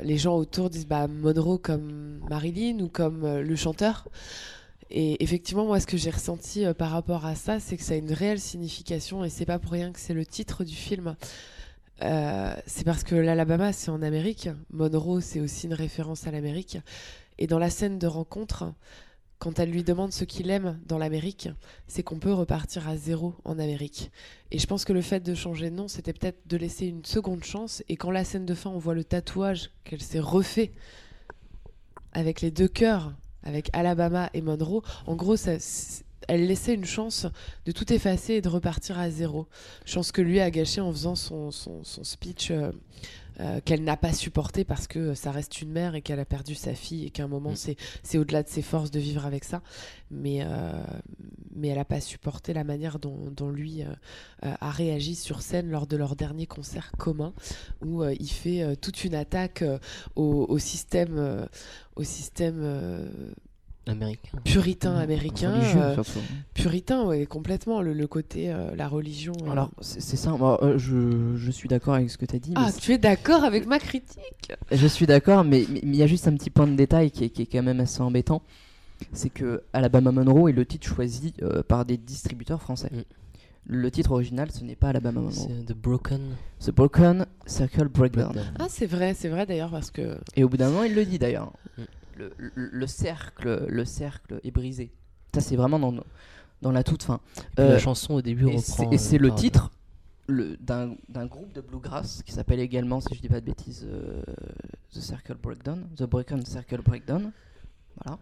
les gens autour disent bah Monroe comme Marilyn ou comme le chanteur et effectivement moi ce que j'ai ressenti euh, par rapport à ça c'est que ça a une réelle signification et c'est pas pour rien que c'est le titre du film Euh, c'est parce que l'Alabama c'est en Amérique Monroe c'est aussi une référence à l'Amérique et dans la scène de rencontre quand elle lui demande ce qu'il aime dans l'Amérique, c'est qu'on peut repartir à zéro en Amérique. Et je pense que le fait de changer de nom, c'était peut-être de laisser une seconde chance. Et quand la scène de fin, on voit le tatouage qu'elle s'est refait avec les deux cœurs, avec Alabama et Monroe, en gros, ça, elle laissait une chance de tout effacer et de repartir à zéro. Chance que lui a gâché en faisant son, son, son speech euh, euh, qu'elle n'a pas supporté parce que ça reste une mère et qu'elle a perdu sa fille et qu'à un moment Mm. c'est au-delà de ses forces de vivre avec ça mais euh, mais elle n'a pas supporté la manière dont, dont lui euh, a réagi sur scène lors de leur dernier concert commun où il fait toute une attaque au, au système au système Américain. puritain américain Religieux, euh, puritain ouais complètement le, le côté euh, la religion euh. Alors, c'est ça, moi, euh, je, je suis d'accord avec ce que tu as dit. mais ah c'est- tu es d'accord avec ma critique? Je suis d'accord, mais mais- mais il y a juste un petit point de détail qui est, qui est quand même assez embêtant. C'est que Alabama Monroe est le titre choisi par des distributeurs français. Mm. Le titre original, ce n'est pas Alabama Monroe. C'est The Broken C'est Broken Circle Breakdown. Breakdown. ah c'est vrai c'est vrai d'ailleurs parce que Et au bout d'un moment, il le dit d'ailleurs. Mm. Le, le- le cercle, le cercle est brisé. Ça, c'est vraiment dans, dans la toute fin. Puis Euh, la chanson au début et c'est- euh, le titre le- d'un d'un groupe de bluegrass qui s'appelle également, si je dis pas de bêtises, euh, The Circle Breakdown, The Broken Circle Breakdown. Voilà.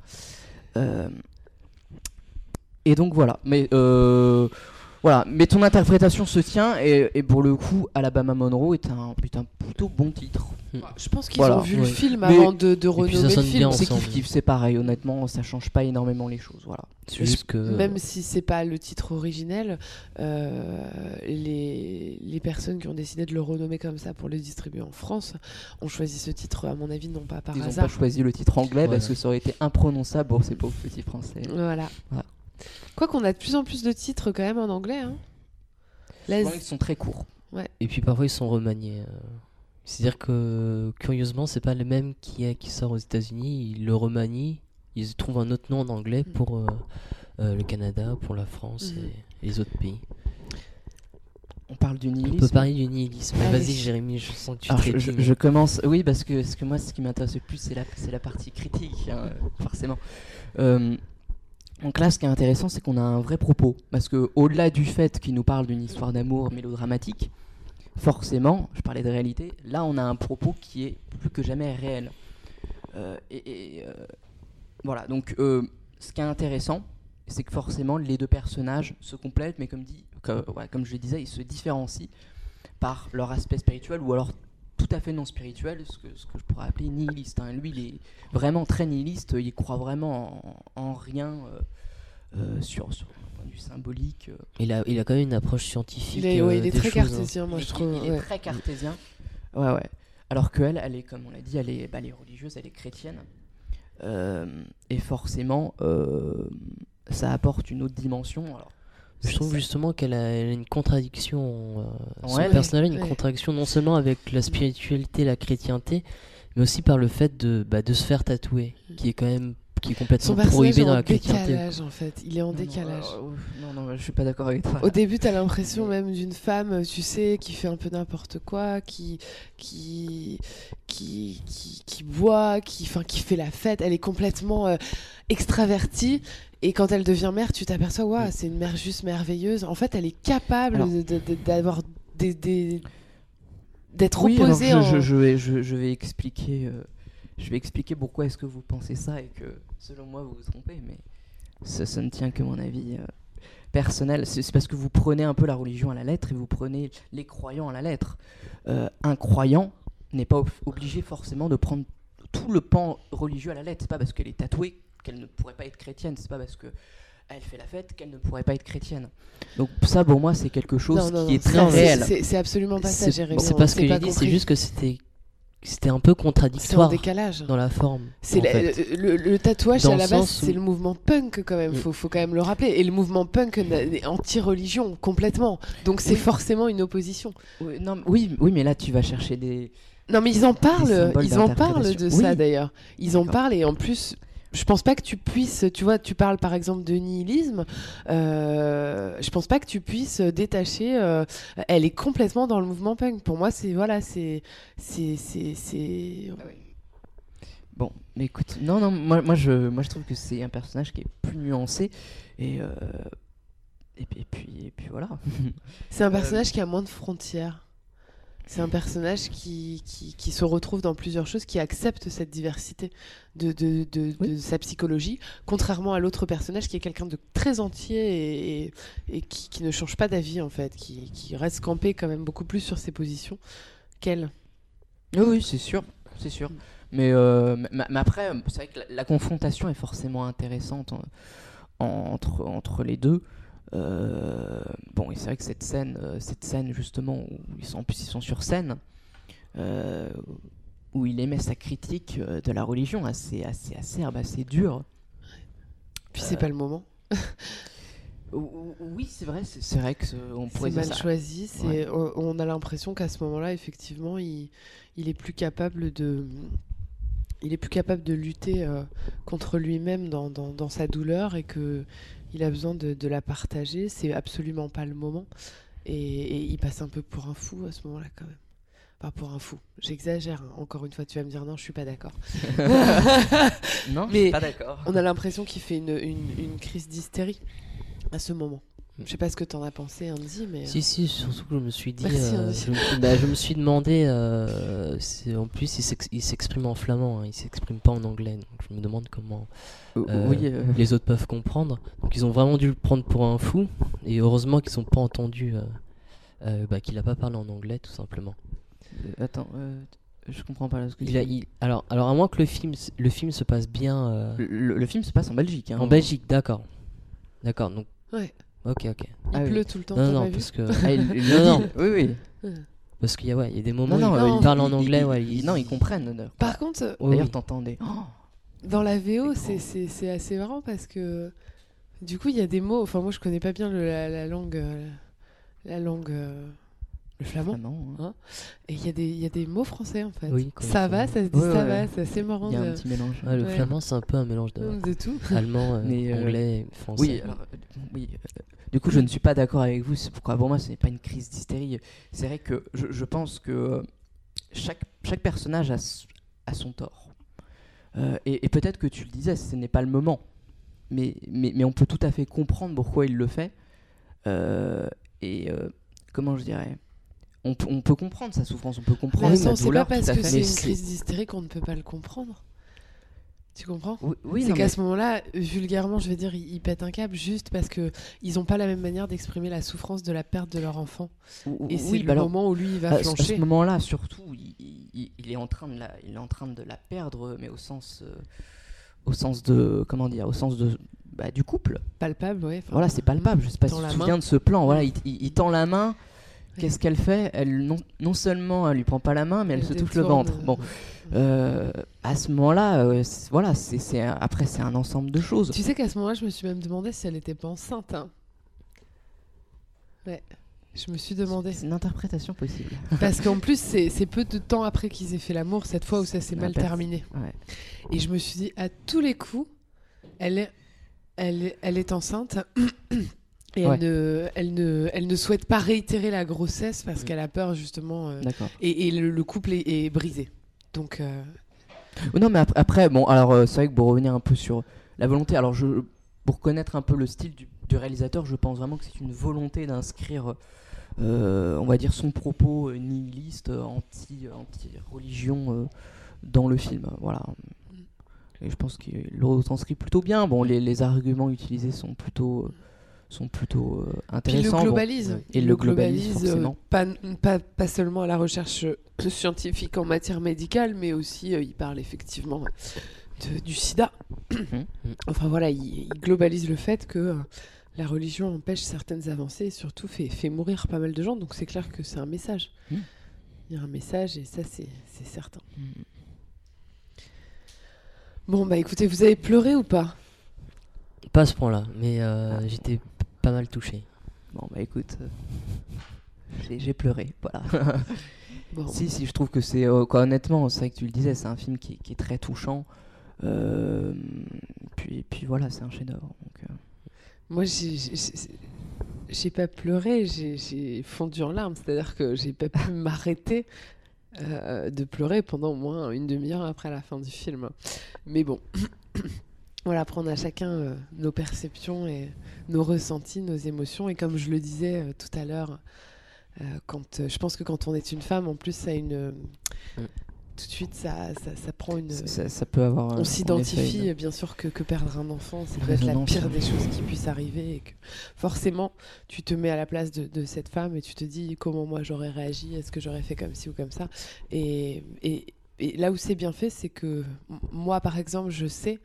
Euh, et donc voilà. Mais euh, voilà. Mais ton interprétation se tient et, et pour le coup, Alabama Monroe est un, est un plutôt bon titre. je pense qu'ils Voilà. ont vu le film Mais- avant de, de renommer le film C'est kiff kiff, c'est pareil. Honnêtement, ça change pas énormément les choses. Voilà. Juste que. Même si c'est pas le titre originel, euh, les, les personnes qui ont décidé de le renommer comme ça pour le distribuer en France ont choisi ce titre, à mon avis, non pas par Ils ont hasard. pas choisi le titre anglais parce que ça aurait été imprononçable pour ces pauvres petits français. Voilà. Voilà. Quoi qu'on a de plus en plus de titres quand même en anglais. Hein. Souvent, ils sont très courts. Et puis parfois ils sont remaniés. euh. C'est-à-dire que curieusement, c'est pas le même qui, qui sort aux États-Unis. Ils le remanient, ils trouvent un autre nom en anglais Mm. pour euh, euh, le Canada, pour la France Mhm. et les autres pays. On parle du On nihilisme. peut parler du nihilisme. Vas-y. Jérémy, je sens que tu Alors, je, je- commence. Oui, parce que, parce que moi, ce qui m'intéresse le plus, c'est la, c'est la partie critique, hein, forcément. Euh, donc là, ce qui est intéressant, c'est qu'on a un vrai propos. Parce que, au-delà du fait qu'il nous parle d'une histoire d'amour mélodramatique, forcément, je parlais de réalité, là, on a un propos qui est plus que jamais réel. Euh, et euh, voilà, donc, euh, ce qui est intéressant, c'est que forcément, les deux personnages se complètent, mais comme, dit, comme je le disais, ils se différencient par leur aspect spirituel ou alors tout à fait non spirituel, ce que, ce que je pourrais appeler nihiliste. hein. Lui, il est vraiment très nihiliste, il croit vraiment en, en rien euh, euh, sur, sur un point de vue symbolique. euh. Il a, il a quand même une approche scientifique. Il est, ouais, euh, il est des très choses, hein. cartésien, moi je trouve. il est ouais. très cartésien. Ouais, ouais. Alors qu'elle, elle est, comme on l'a dit, elle est, bah, elle est religieuse, elle est chrétienne. Euh, et forcément, euh, ça apporte une autre dimension. Alors, Je trouve ça- justement qu'elle a, elle a une contradiction. euh, son Ouais, personnage a une contradiction non seulement avec la spiritualité, la chrétienté, mais aussi par le fait de, bah, de se faire tatouer, qui est quand même qui est complètement prohibé dans la chrétienté. en fait. Il est en Non, non, décalage. euh, ouf, non, non, je suis pas d'accord avec toi. Au début, t'as l'impression même d'une femme, tu sais, qui fait un peu n'importe quoi, qui, qui, qui, qui, qui boit, qui, enfin, qui fait la fête. Elle est complètement euh, extravertie. Et quand elle devient mère, tu t'aperçois, waouh, c'est une mère juste merveilleuse. En fait, elle est capable Alors- de- de- de- d'avoir des, des- d'être Oui, alors je, en... je- je vais, je, je vais expliquer, euh, je vais expliquer pourquoi est-ce que vous pensez ça et que selon moi vous vous trompez, mais ça, ça ne tient que mon avis euh, personnel. C'est parce que vous prenez un peu la religion à la lettre et vous prenez les croyants à la lettre. Euh, un croyant n'est pas ob- obligé forcément de prendre tout le pan religieux à la lettre. C'est pas parce qu'elle est tatouée qu'elle ne pourrait pas être chrétienne. C'est pas parce que elle fait la fête qu'elle ne pourrait pas être chrétienne. Donc ça pour moi c'est quelque chose Non, non, qui non, est très réel. C'est absolument pas ça, C'est Jérémy. c'est on pas ce s'est que j'ai dit, c'est juste que c'était c'était un peu C'est contradictoire décalage. dans la forme. C'est le, le tatouage Dans à la base, où- c'est le mouvement punk quand même. Mm. Faut, faut quand même le rappeler. Et le mouvement punk est anti-religion complètement. Donc c'est Oui. forcément une opposition. Oui, non, mais- oui, oui, mais là tu vas chercher des. Non mais ils en parlent. Ils en parlent de ça d'ailleurs. Ils en parlent et en plus. Je pense pas que tu puisses, tu vois, tu parles par exemple de nihilisme. Euh, je pense pas que tu puisses détacher. euh, elle est complètement dans le mouvement punk. Pour moi, c'est voilà, c'est, c'est, c'est, c'est. Bon, mais écoute, non, non, moi, moi, je, moi je trouve que c'est un personnage qui est plus nuancé et. euh, et, puis, et puis, et puis voilà. C'est un Euh, personnage qui a moins de frontières. C'est un personnage qui, qui, qui se retrouve dans plusieurs choses, qui accepte cette diversité de, de, de, Oui. de sa psychologie, contrairement à l'autre personnage qui est quelqu'un de très entier et, et, qui, qui ne change pas d'avis en fait, qui, qui reste campé quand même beaucoup plus sur ses positions qu'elle. Oui, oui, c'est sûr, c'est sûr. Mais, euh, mais, mais après, c'est vrai que la, la confrontation est forcément intéressante en- en- entre, entre les deux. Euh, bon, et c'est vrai que cette scène, euh, cette scène justement où ils sont, en plus ils sont sur scène, euh, où il émet sa critique de la religion, assez, assez acerbe, assez dure. Puis c'est pas le moment. Ou- ou- Oui, c'est vrai, c'est vrai que on pourrait mal ça. choisi. c'est- Ouais. on, on a l'impression qu'à ce moment-là, effectivement, il, il est plus capable de. Il est plus capable de lutter euh, contre lui-même dans, dans- dans sa douleur et que il a besoin de, de la partager. C'est absolument pas le moment. Et, et il passe un peu pour un fou à ce moment-là, quand même. Pas pour un fou. J'exagère. hein. Encore une fois, tu vas me dire non, je suis pas d'accord. Non, je Mais- suis pas d'accord. On a l'impression qu'il fait une, une- une crise d'hystérie à ce moment. Je sais pas ce que t'en as pensé, Andy, mais. euh, Si, si, surtout que je me suis dit. Merci, euh, Andy. je, me, bah, je me suis demandé. euh, en plus, il s'ex- il s'exprime en flamand, hein, il s'exprime pas en anglais. Donc je me demande comment euh, oui, euh, les autres peuvent comprendre. Donc ils ont vraiment dû le prendre pour un fou. Et heureusement qu'ils ont pas entendu euh, euh, bah, qu'il a pas parlé en anglais, tout simplement. euh, attends, euh, je comprends pas là ce que Il tu a, dis. il- alors, alors, à moins que le film, le film se passe bien euh, Le, le film se passe en Belgique. hein. en Belgique, d'accord. D'accord, donc. Ouais. Ok, ok. Il Ah oui. pleut tout le temps, Non, non, parce que. Ah, il, il Non, non. Oui, oui. Parce qu'il y a, ouais, il y a des moments Non, où non, il, euh, il parle en anglais. il- ouais, non, ils comprennent. d'ailleurs. Par contre, Oui, D'ailleurs, oui. t'entendais. Oh, dans la VO, C'est assez marrant parce que du coup, il y a des mots. Enfin, moi, je connais pas bien le- la, la langue, euh, la langue, euh, le flamand. vraiment, hein. Et il y, a des- il y a des mots français en fait. Oui, ça va, ça se dit Ouais, ça ouais. va, c'est assez marrant. Il y a de- un petit mélange. Ouais, le Ouais. flamand, c'est un peu un mélange de de tout. allemand, euh, Mais, euh, anglais, français. Oui, alors, euh, oui. du coup, je ne suis pas d'accord avec vous. C'est pourquoi pour moi, ce n'est pas une crise d'hystérie. C'est vrai que je, je pense que chaque, chaque personnage a, a son tort. Euh, et et peut-être que tu le disais, ce n'est pas le moment. Mais, mais, mais on peut tout à fait comprendre pourquoi il le fait. Euh, et euh, comment je dirais? On, peut- on peut comprendre sa souffrance, on peut comprendre Mais sa attends, c'est pas douleur. parce que c'est une crise d'hystérie qu'on ne peut pas le comprendre. Tu comprends? Oui, oui, c'est qu'à mais- ce moment-là, vulgairement, je vais dire, ils, ils pètent un câble juste parce que ils n'ont pas la même manière d'exprimer la souffrance de la perte de leur enfant. Et oui, c'est bah le alors, moment où lui, il va À, à ce flancher. moment-là, surtout, il, il- il est en train de la, il est en train de la perdre, mais au sens, euh, au sens de, comment dire, au sens de, bah, du couple. Palpable, enfin, Voilà, c'est palpable. Je sais pas si tu te souviens de ce plan. Voilà, il, il- il tend la main. Qu'est-ce qu'elle fait Elle non, non seulement elle lui prend pas la main, mais elle, Elle se touche le ventre. Bon, euh, à ce moment-là, euh, voilà, c'est, après c'est un ensemble de choses. Tu sais qu'à ce moment-là, je me suis même demandé si elle n'était pas enceinte. hein. Ouais. Je me suis demandé. C'est une interprétation possible. Parce qu'en plus, c'est c'est peu de temps après qu'ils aient fait l'amour, cette fois où ça s'est La mal perte. terminé. Ouais. Et je me suis dit, à tous les coups, elle est, elle est, elle est enceinte. Et Ouais. elle, ne, elle, ne, elle ne souhaite pas réitérer la grossesse parce Mm. qu'elle a peur justement. euh, et et le, le couple est, est brisé. Donc, euh, Oh Non, mais ap- après, bon, alors euh, c'est vrai que pour revenir un peu sur la volonté, alors je, pour connaître un peu le style du, du réalisateur, je pense vraiment que c'est une volonté d'inscrire, on va dire, son propos nihiliste, anti, anti-religion dans le film. Voilà. Et je pense qu'il le retranscrit plutôt bien. Bon, les, les arguments utilisés sont plutôt, euh, sont plutôt euh, puis il le intéressants. Bon, globalise. ouais. Et Il le globalise, euh, pas, pas, pas seulement à la recherche euh, scientifique en matière médicale, mais aussi euh, il parle effectivement de- du sida. Mhm. enfin voilà, il, il globalise le fait que la religion empêche certaines avancées et surtout fait, fait mourir pas mal de gens. Donc c'est clair que c'est un message. Mhm. Il y a un message et ça c'est certain. Mhm. Bon bah écoutez, vous avez pleuré ou pas? Pas à ce point-là, mais euh, Ah. j'étais pas mal touché. Bon, bah écoute, euh, j'ai- pleuré, voilà. Bon. Si, si, je trouve que c'est. euh, quoi, honnêtement, c'est vrai que tu le disais, c'est un film qui, qui est très touchant. Euh, puis, puis voilà, c'est un chef-d'œuvre. euh, Moi, j'ai- pas pleuré, j'ai- j'ai fondu en larmes. C'est-à-dire que j'ai pas pu m'arrêter euh, de pleurer pendant au moins une demi-heure après la fin du film. Mais bon, voilà, prendre à chacun euh, nos perceptions et nos ressentis, nos émotions. Et comme je le disais euh, tout à l'heure, euh, quand je pense que quand on est une femme, en plus, ça a une. Mm. tout de suite, ça, ça, ça prend une. Ça, ça peut avoir. On en s'identifie, bien sûr, que, que perdre un enfant, ça peut être la pire des choses qui puissent arriver. Et que forcément, tu te mets à la place de, de cette femme et tu te dis comment moi j'aurais réagi, est-ce que j'aurais fait comme ci ou comme ça. Et, et, et là où c'est bien fait, c'est que moi, par exemple, je sais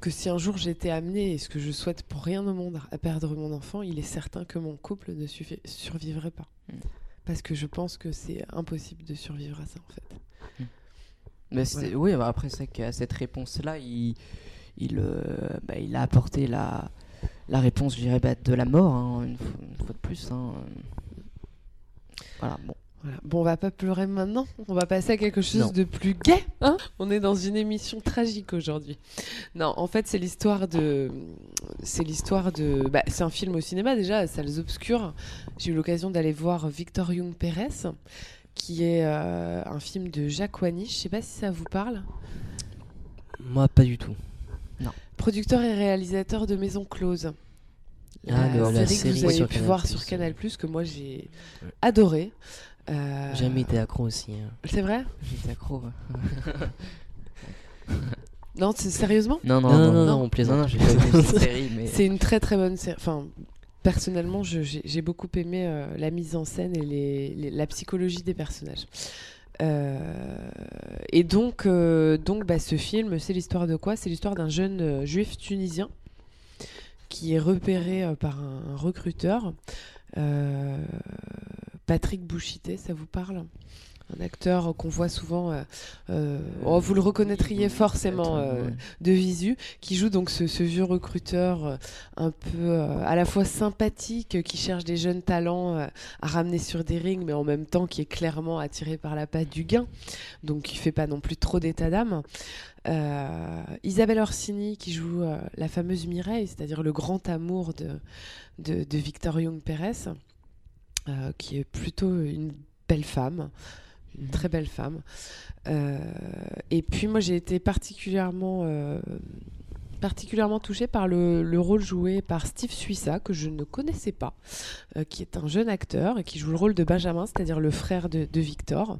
que si un jour j'étais amenée, et ce que je souhaite pour rien au monde, à perdre mon enfant, il est certain que mon couple ne survivrait pas. Mm. Parce que je pense que c'est impossible de survivre à ça, en fait. Mais c'est- Oui, bah après, c'est qu'à cette réponse-là, il, il, euh, bah, il a apporté la, la réponse, je dirais, bah, de la mort, hein, une, fois, une fois de plus. hein. Voilà, bon. Voilà. Bon, on va pas pleurer maintenant. On va passer à quelque chose Non. de plus gai. Hein on est dans une émission tragique aujourd'hui. Non, en fait, c'est l'histoire de. C'est l'histoire de. Bah, c'est un film au cinéma déjà, Salles Obscures. J'ai eu l'occasion d'aller voir Victor Young Pérez, qui est euh, un film de Jacques Wany. Je sais pas si ça vous parle. Moi, pas du tout. Producteur et réalisateur de Maison Close. Ah, la série que série vous avez pu Canal+, voir sur. Canal+, que moi j'ai Ouais. adoré. Euh, J'ai jamais été accro aussi. hein. C'est vrai? J'étais accro. Non, c'est- sérieusement? Non, non, Non, non, non, non, on plaisante. non, j'ai pas vu cette série, mais. C'est une très très bonne série. Enfin, personnellement, je- j'ai j'ai beaucoup aimé euh, la mise en scène et les- les- la psychologie des personnages. Euh, et donc, euh, donc bah, ce film, c'est l'histoire de quoi? C'est l'histoire d'un jeune euh, juif tunisien qui est repéré euh, par un, un recruteur. Euh, Patrick Bouchité, ça vous parle? Un acteur qu'on voit souvent. euh, euh, oh, vous le reconnaîtriez forcément. euh, de Visu, qui joue donc ce, ce vieux recruteur un peu à la fois sympathique, qui cherche des jeunes talents à ramener sur des rings, mais en même temps qui est clairement attiré par la patte du gain, donc qui fait pas non plus trop d'état d'âme. Euh, Isabelle Orsini qui joue euh, la fameuse Mireille, c'est-à-dire le grand amour de, de, de Victor Young Pérez, euh, qui est plutôt une belle femme, une très belle femme. Euh, et puis moi j'ai été particulièrement euh, particulièrement touchée par le, le rôle joué par Steve Suissa que je ne connaissais pas, qui est un jeune acteur et qui joue le rôle de Benjamin, c'est-à-dire le frère de, de Victor,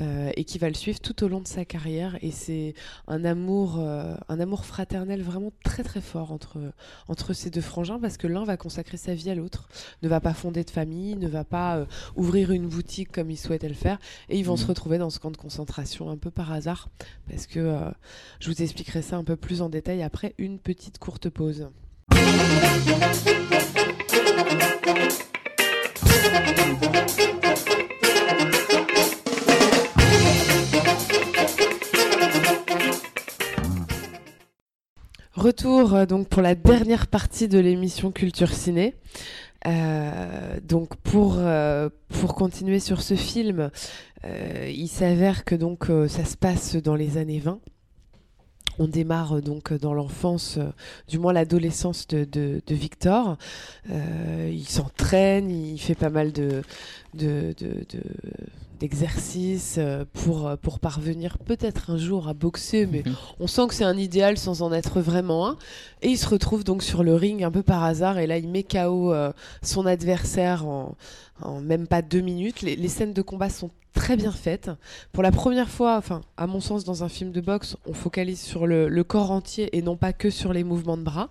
euh, et qui va le suivre tout au long de sa carrière. Et c'est un amour, euh, un amour fraternel vraiment très très fort entre entre ces deux frangins parce que l'un va consacrer sa vie à l'autre, ne va pas fonder de famille, ne va pas euh, ouvrir une boutique comme il souhaitait le faire, et ils vont Mhm. se retrouver dans ce camp de concentration un peu par hasard parce que euh, je vous expliquerai ça un peu plus en détail après une petite courte pause. Retour euh, donc pour la dernière partie de l'émission Culture Ciné. Euh, donc pour, euh, pour continuer sur ce film, il s'avère que donc ça se passe dans les années 20. On démarre donc dans l'enfance, du moins l'adolescence de, de- de Victor. Il s'entraîne, il fait pas mal de, de- de- d'exercices euh, pour, euh, pour parvenir peut-être un jour à boxer, mais on sent que c'est un idéal sans en être vraiment un. Et il se retrouve donc sur le ring un peu par hasard, et là il met KO euh, son adversaire en, en même pas deux minutes. Les, les scènes de combat sont très bien faites. Pour la première fois, enfin, à mon sens, dans un film de boxe, on focalise sur le, le corps entier et non pas que sur les mouvements de bras.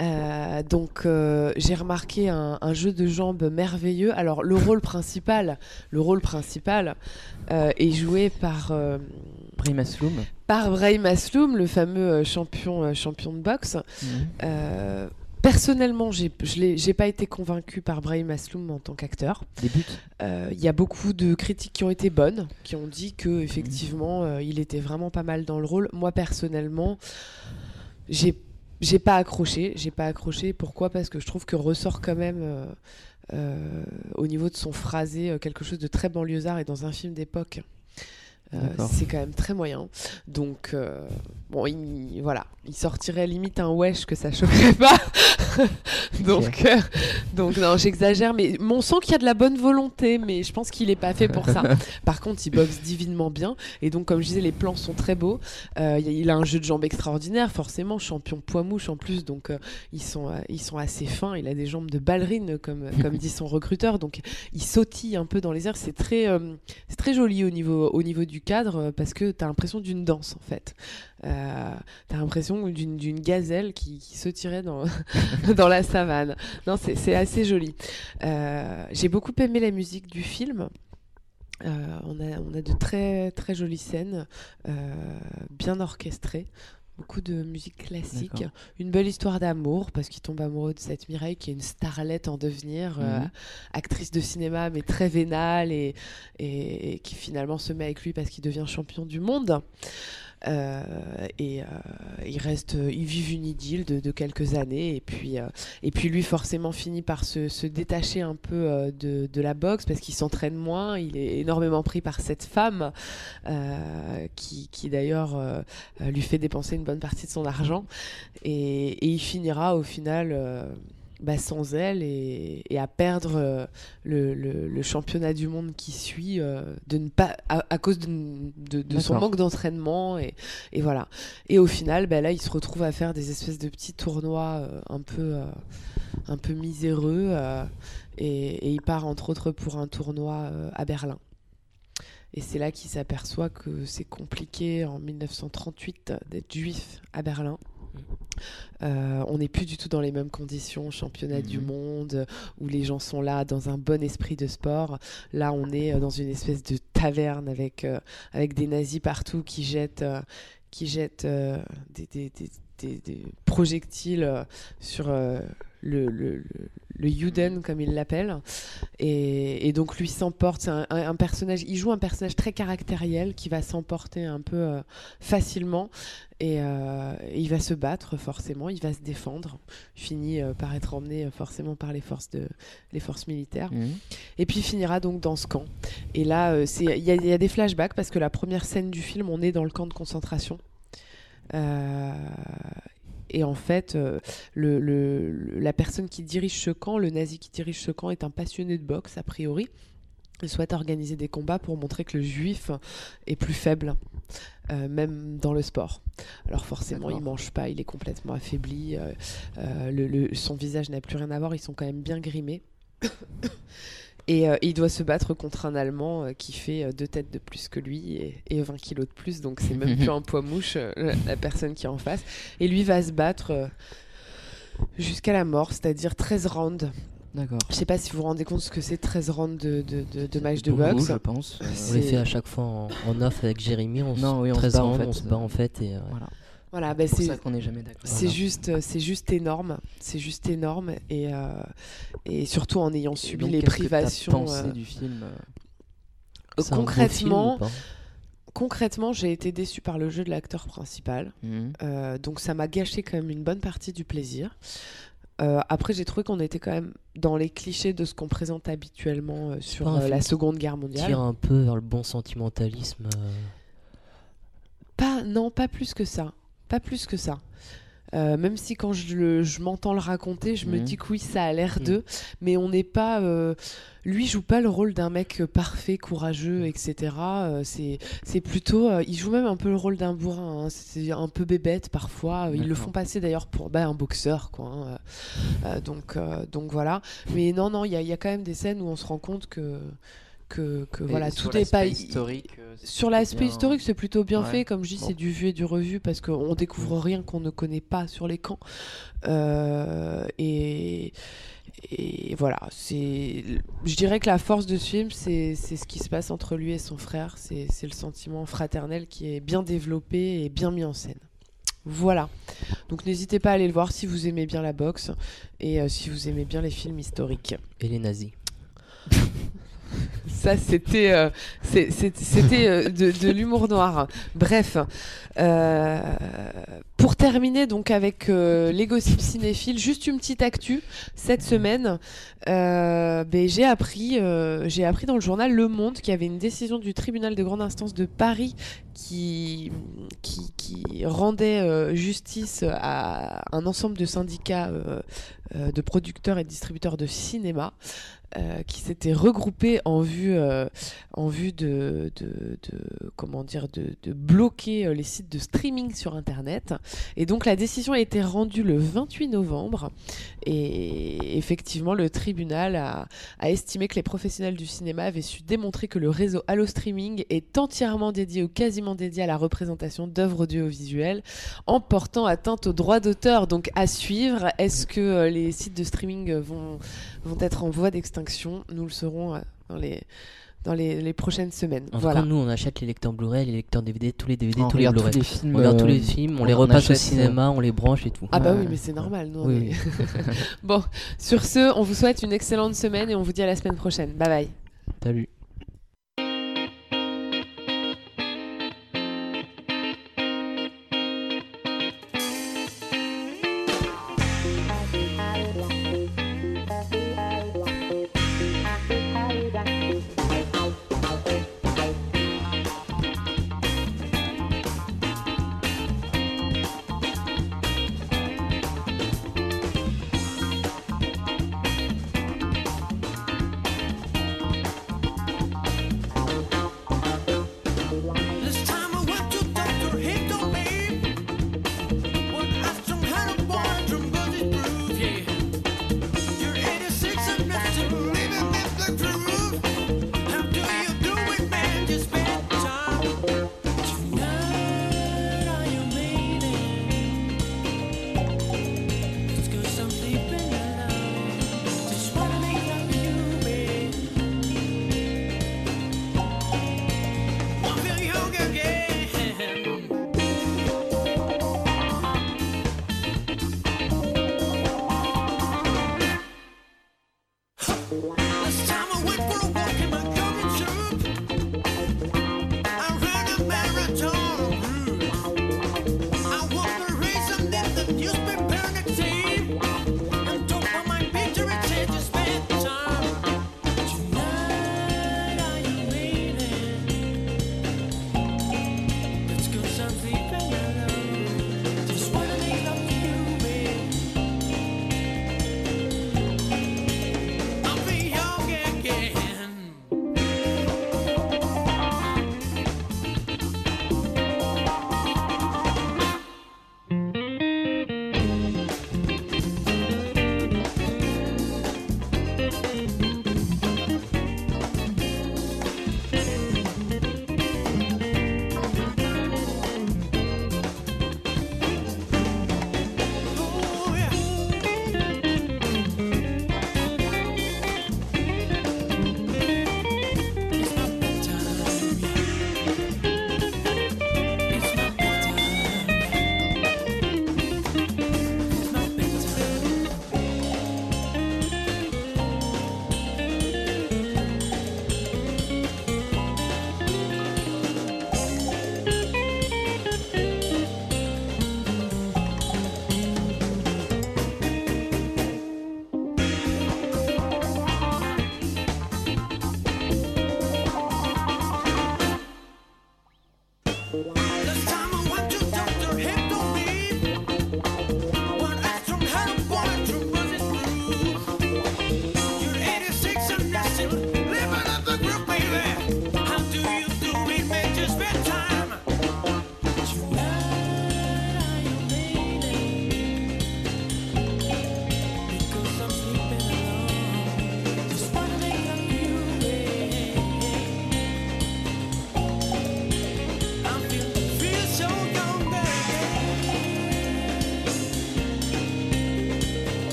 Euh, donc euh, j'ai remarqué un, un jeu de jambes merveilleux. Alors le rôle principal, le rôle principal euh, est joué par euh, Brahim Asloum. par Brahim Asloum, le fameux champion champion de boxe. Euh, personnellement, j'ai je j'ai pas été convaincu par Brahim Asloum en tant qu'acteur. Euh, Il y a beaucoup de critiques qui ont été bonnes, qui ont dit que effectivement, euh, il était vraiment pas mal dans le rôle. Moi personnellement, j'ai j'ai pas accroché. J'ai pas accroché. Pourquoi? Parce que je trouve que ressort quand même. euh, euh, au niveau de son phrasé, euh, quelque chose de très banlieusard et dans un film d'époque, euh, c'est quand même très moyen. Donc, bon, il, voilà, il sortirait limite un wesh que ça choquerait pas. donc, euh, donc non, j'exagère, mais on sent qu'il y a de la bonne volonté, mais je pense qu'il est pas fait pour ça. Par contre, il boxe divinement bien, et donc comme je disais, les plans sont très beaux. Euh, il a un jeu de jambes extraordinaire, forcément, champion poids mouche en plus, donc euh, ils sont ils sont assez fins. Il a des jambes de ballerine, comme comme dit son recruteur, donc il sautille un peu dans les airs. C'est très c'est très joli au niveau au niveau du cadre parce que tu as l'impression d'une danse en fait. Euh, t'as l'impression d'une gazelle qui, se tirait dans, dans la savane. Non, c'est assez joli. Euh, j'ai beaucoup aimé la musique du film. Euh, on, a, on, a, de très très jolies scènes, bien orchestrées beaucoup de musique classique, une belle histoire d'amour parce qu'il tombe amoureux de cette Mireille qui est une starlette en devenir, mhm. actrice de cinéma mais très vénale et, et, qui finalement se met avec lui parce qu'il devient champion du monde. Euh, et euh, il reste, ils vivent une idylle de, quelques années et puis, euh, et puis lui forcément finit par se, détacher un peu de, de, la boxe parce qu'il s'entraîne moins. Il est énormément pris par cette femme qui, qui d'ailleurs lui fait dépenser une bonne partie de son argent et, et il finira au final bah, sans elle et, à perdre euh, le, championnat du monde qui suit euh, de ne pas à, cause de, son manque d'entraînement et, voilà. Et au final bah, là il se retrouve à faire des espèces de petits tournois euh, un peu un peu miséreux et, il part entre autres pour un tournoi à Berlin. Et c'est là qu'il s'aperçoit que c'est compliqué en 1938 d'être juif à Berlin euh, on n'est plus du tout dans les mêmes conditions, championnat du mhm. monde, où les gens sont là dans un bon esprit de sport. Là, on est euh, dans une espèce de taverne avec, euh, avec des nazis partout qui jettent, qui jettent des, projectiles sur le, le, le Juden, comme il l'appelle. Et, donc lui s'emporte, c'est un, personnage, il joue un personnage très caractériel qui va s'emporter un peu euh, facilement. Euh, et, il va se battre forcément, il va se défendre, il finit euh, par être emmené forcément par les forces, de, les forces militaires. Mmh. Et puis il finira donc dans ce camp. Et là, il y, y, a des flashbacks parce que la première scène du film, on est dans le camp de concentration. Euh, et en fait, euh, le, la personne qui dirige ce camp, le nazi qui dirige ce camp, est un passionné de boxe, a priori. Il souhaite organiser des combats pour montrer que le juif est plus faible, euh, même dans le sport. Alors forcément, il mange pas, il est complètement affaibli, euh, le, son visage n'a plus rien à voir, ils sont quand même bien grimés. Et, euh, il doit se battre contre un Allemand euh, qui fait euh, deux têtes de plus que lui et, 20 kilos de plus. Donc c'est même plus un poids mouche, la personne qui est en face. Et lui va se battre jusqu'à la mort, c'est-à-dire 13 rounds. D'accord. Je sais pas si vous vous rendez compte ce que c'est 13 rounds de, de, de, match de boxe. je pense. On les fait à chaque fois en, off avec Jérémy. On non, oui, on 13 se bat, rounds, en fait. on se bat en fait. Et, voilà. Voilà, bah c'est ça qu'on n'est jamais d'accord. C'est juste, euh, c'est juste énorme, c'est juste énorme et euh, et surtout en ayant subi les privations. Que pensé euh, du film concrètement. concrètement, j'ai été déçu par le jeu de l'acteur principal, mmh. donc ça m'a gâché quand même une bonne partie du plaisir. après, j'ai trouvé qu'on était quand même dans les clichés de ce qu'on présente habituellement sur la Seconde Guerre mondiale. Tire un peu vers le bon sentimentalisme. Pas, non, pas plus que ça. Pas plus que ça. Euh, même si quand je, je m'entends le raconter, je me mhm. dis que oui, ça a l'air mhm. d'eux, mais on n'est pas. Euh, lui joue pas le rôle d'un mec parfait, courageux, etc. Euh, c'est plutôt. il joue même un peu le rôle d'un bourrin. Hein. C'est un peu bébête parfois. Ils le font passer d'ailleurs pour bah, un boxeur, quoi. Hein. donc, donc voilà. Mais non, non, il y a, y a, quand même des scènes où on se rend compte que que, voilà tout est pas historique euh, sur l'aspect historique c'est plutôt bien fait comme je dis c'est du vu et du revu parce qu'on découvre mm. rien qu'on ne connaît pas sur les camps euh, et et voilà c'est je dirais que la force de ce film c'est ce qui se passe entre lui et son frère c'est le sentiment fraternel qui est bien développé et bien mis en scène voilà. Donc n'hésitez pas à aller le voir si vous aimez bien la boxe et euh, si vous aimez bien les films historiques. Et les nazis. Ça, c'était euh, c'était euh, de, l'humour noir. Bref, euh, pour terminer donc avec les gossips cinéphiles, juste une petite actu cette semaine. ben, j'ai appris, j'ai appris dans le journal Le Monde qu'il y avait une décision du tribunal de grande instance de Paris qui, qui, rendait justice à un ensemble de syndicats de producteurs et distributeurs de cinéma. Euh, qui s'étaient regroupés en vue, euh, en vue de, comment dire, de, bloquer euh, les sites de streaming sur Internet. Et donc la décision a été rendue le 28 novembre. Et effectivement, le tribunal a, estimé que les professionnels du cinéma avaient su démontrer que le réseau Allo Streaming est entièrement dédié ou quasiment dédié à la représentation d'œuvres audiovisuelles en portant atteinte aux droits d'auteur. Donc à suivre, est-ce que les sites de streaming vont, vont être en voie d'extinction? Nous le saurons euh, dans les, dans les, les prochaines semaines. En voilà. tout cas, nous, on achète les lecteurs Blu-ray, les lecteurs DVD, tous les DVD, On tous les Blu-ray. tous les films. On regarde tous euh, les films, on, on les repasse au achète, cinéma, on les branche et tout. Ah bah oui, mais c'est normal. nous, on Oui, est- bon, sur ce, on vous souhaite une excellente semaine et on vous dit à la semaine prochaine. Bye bye. Salut.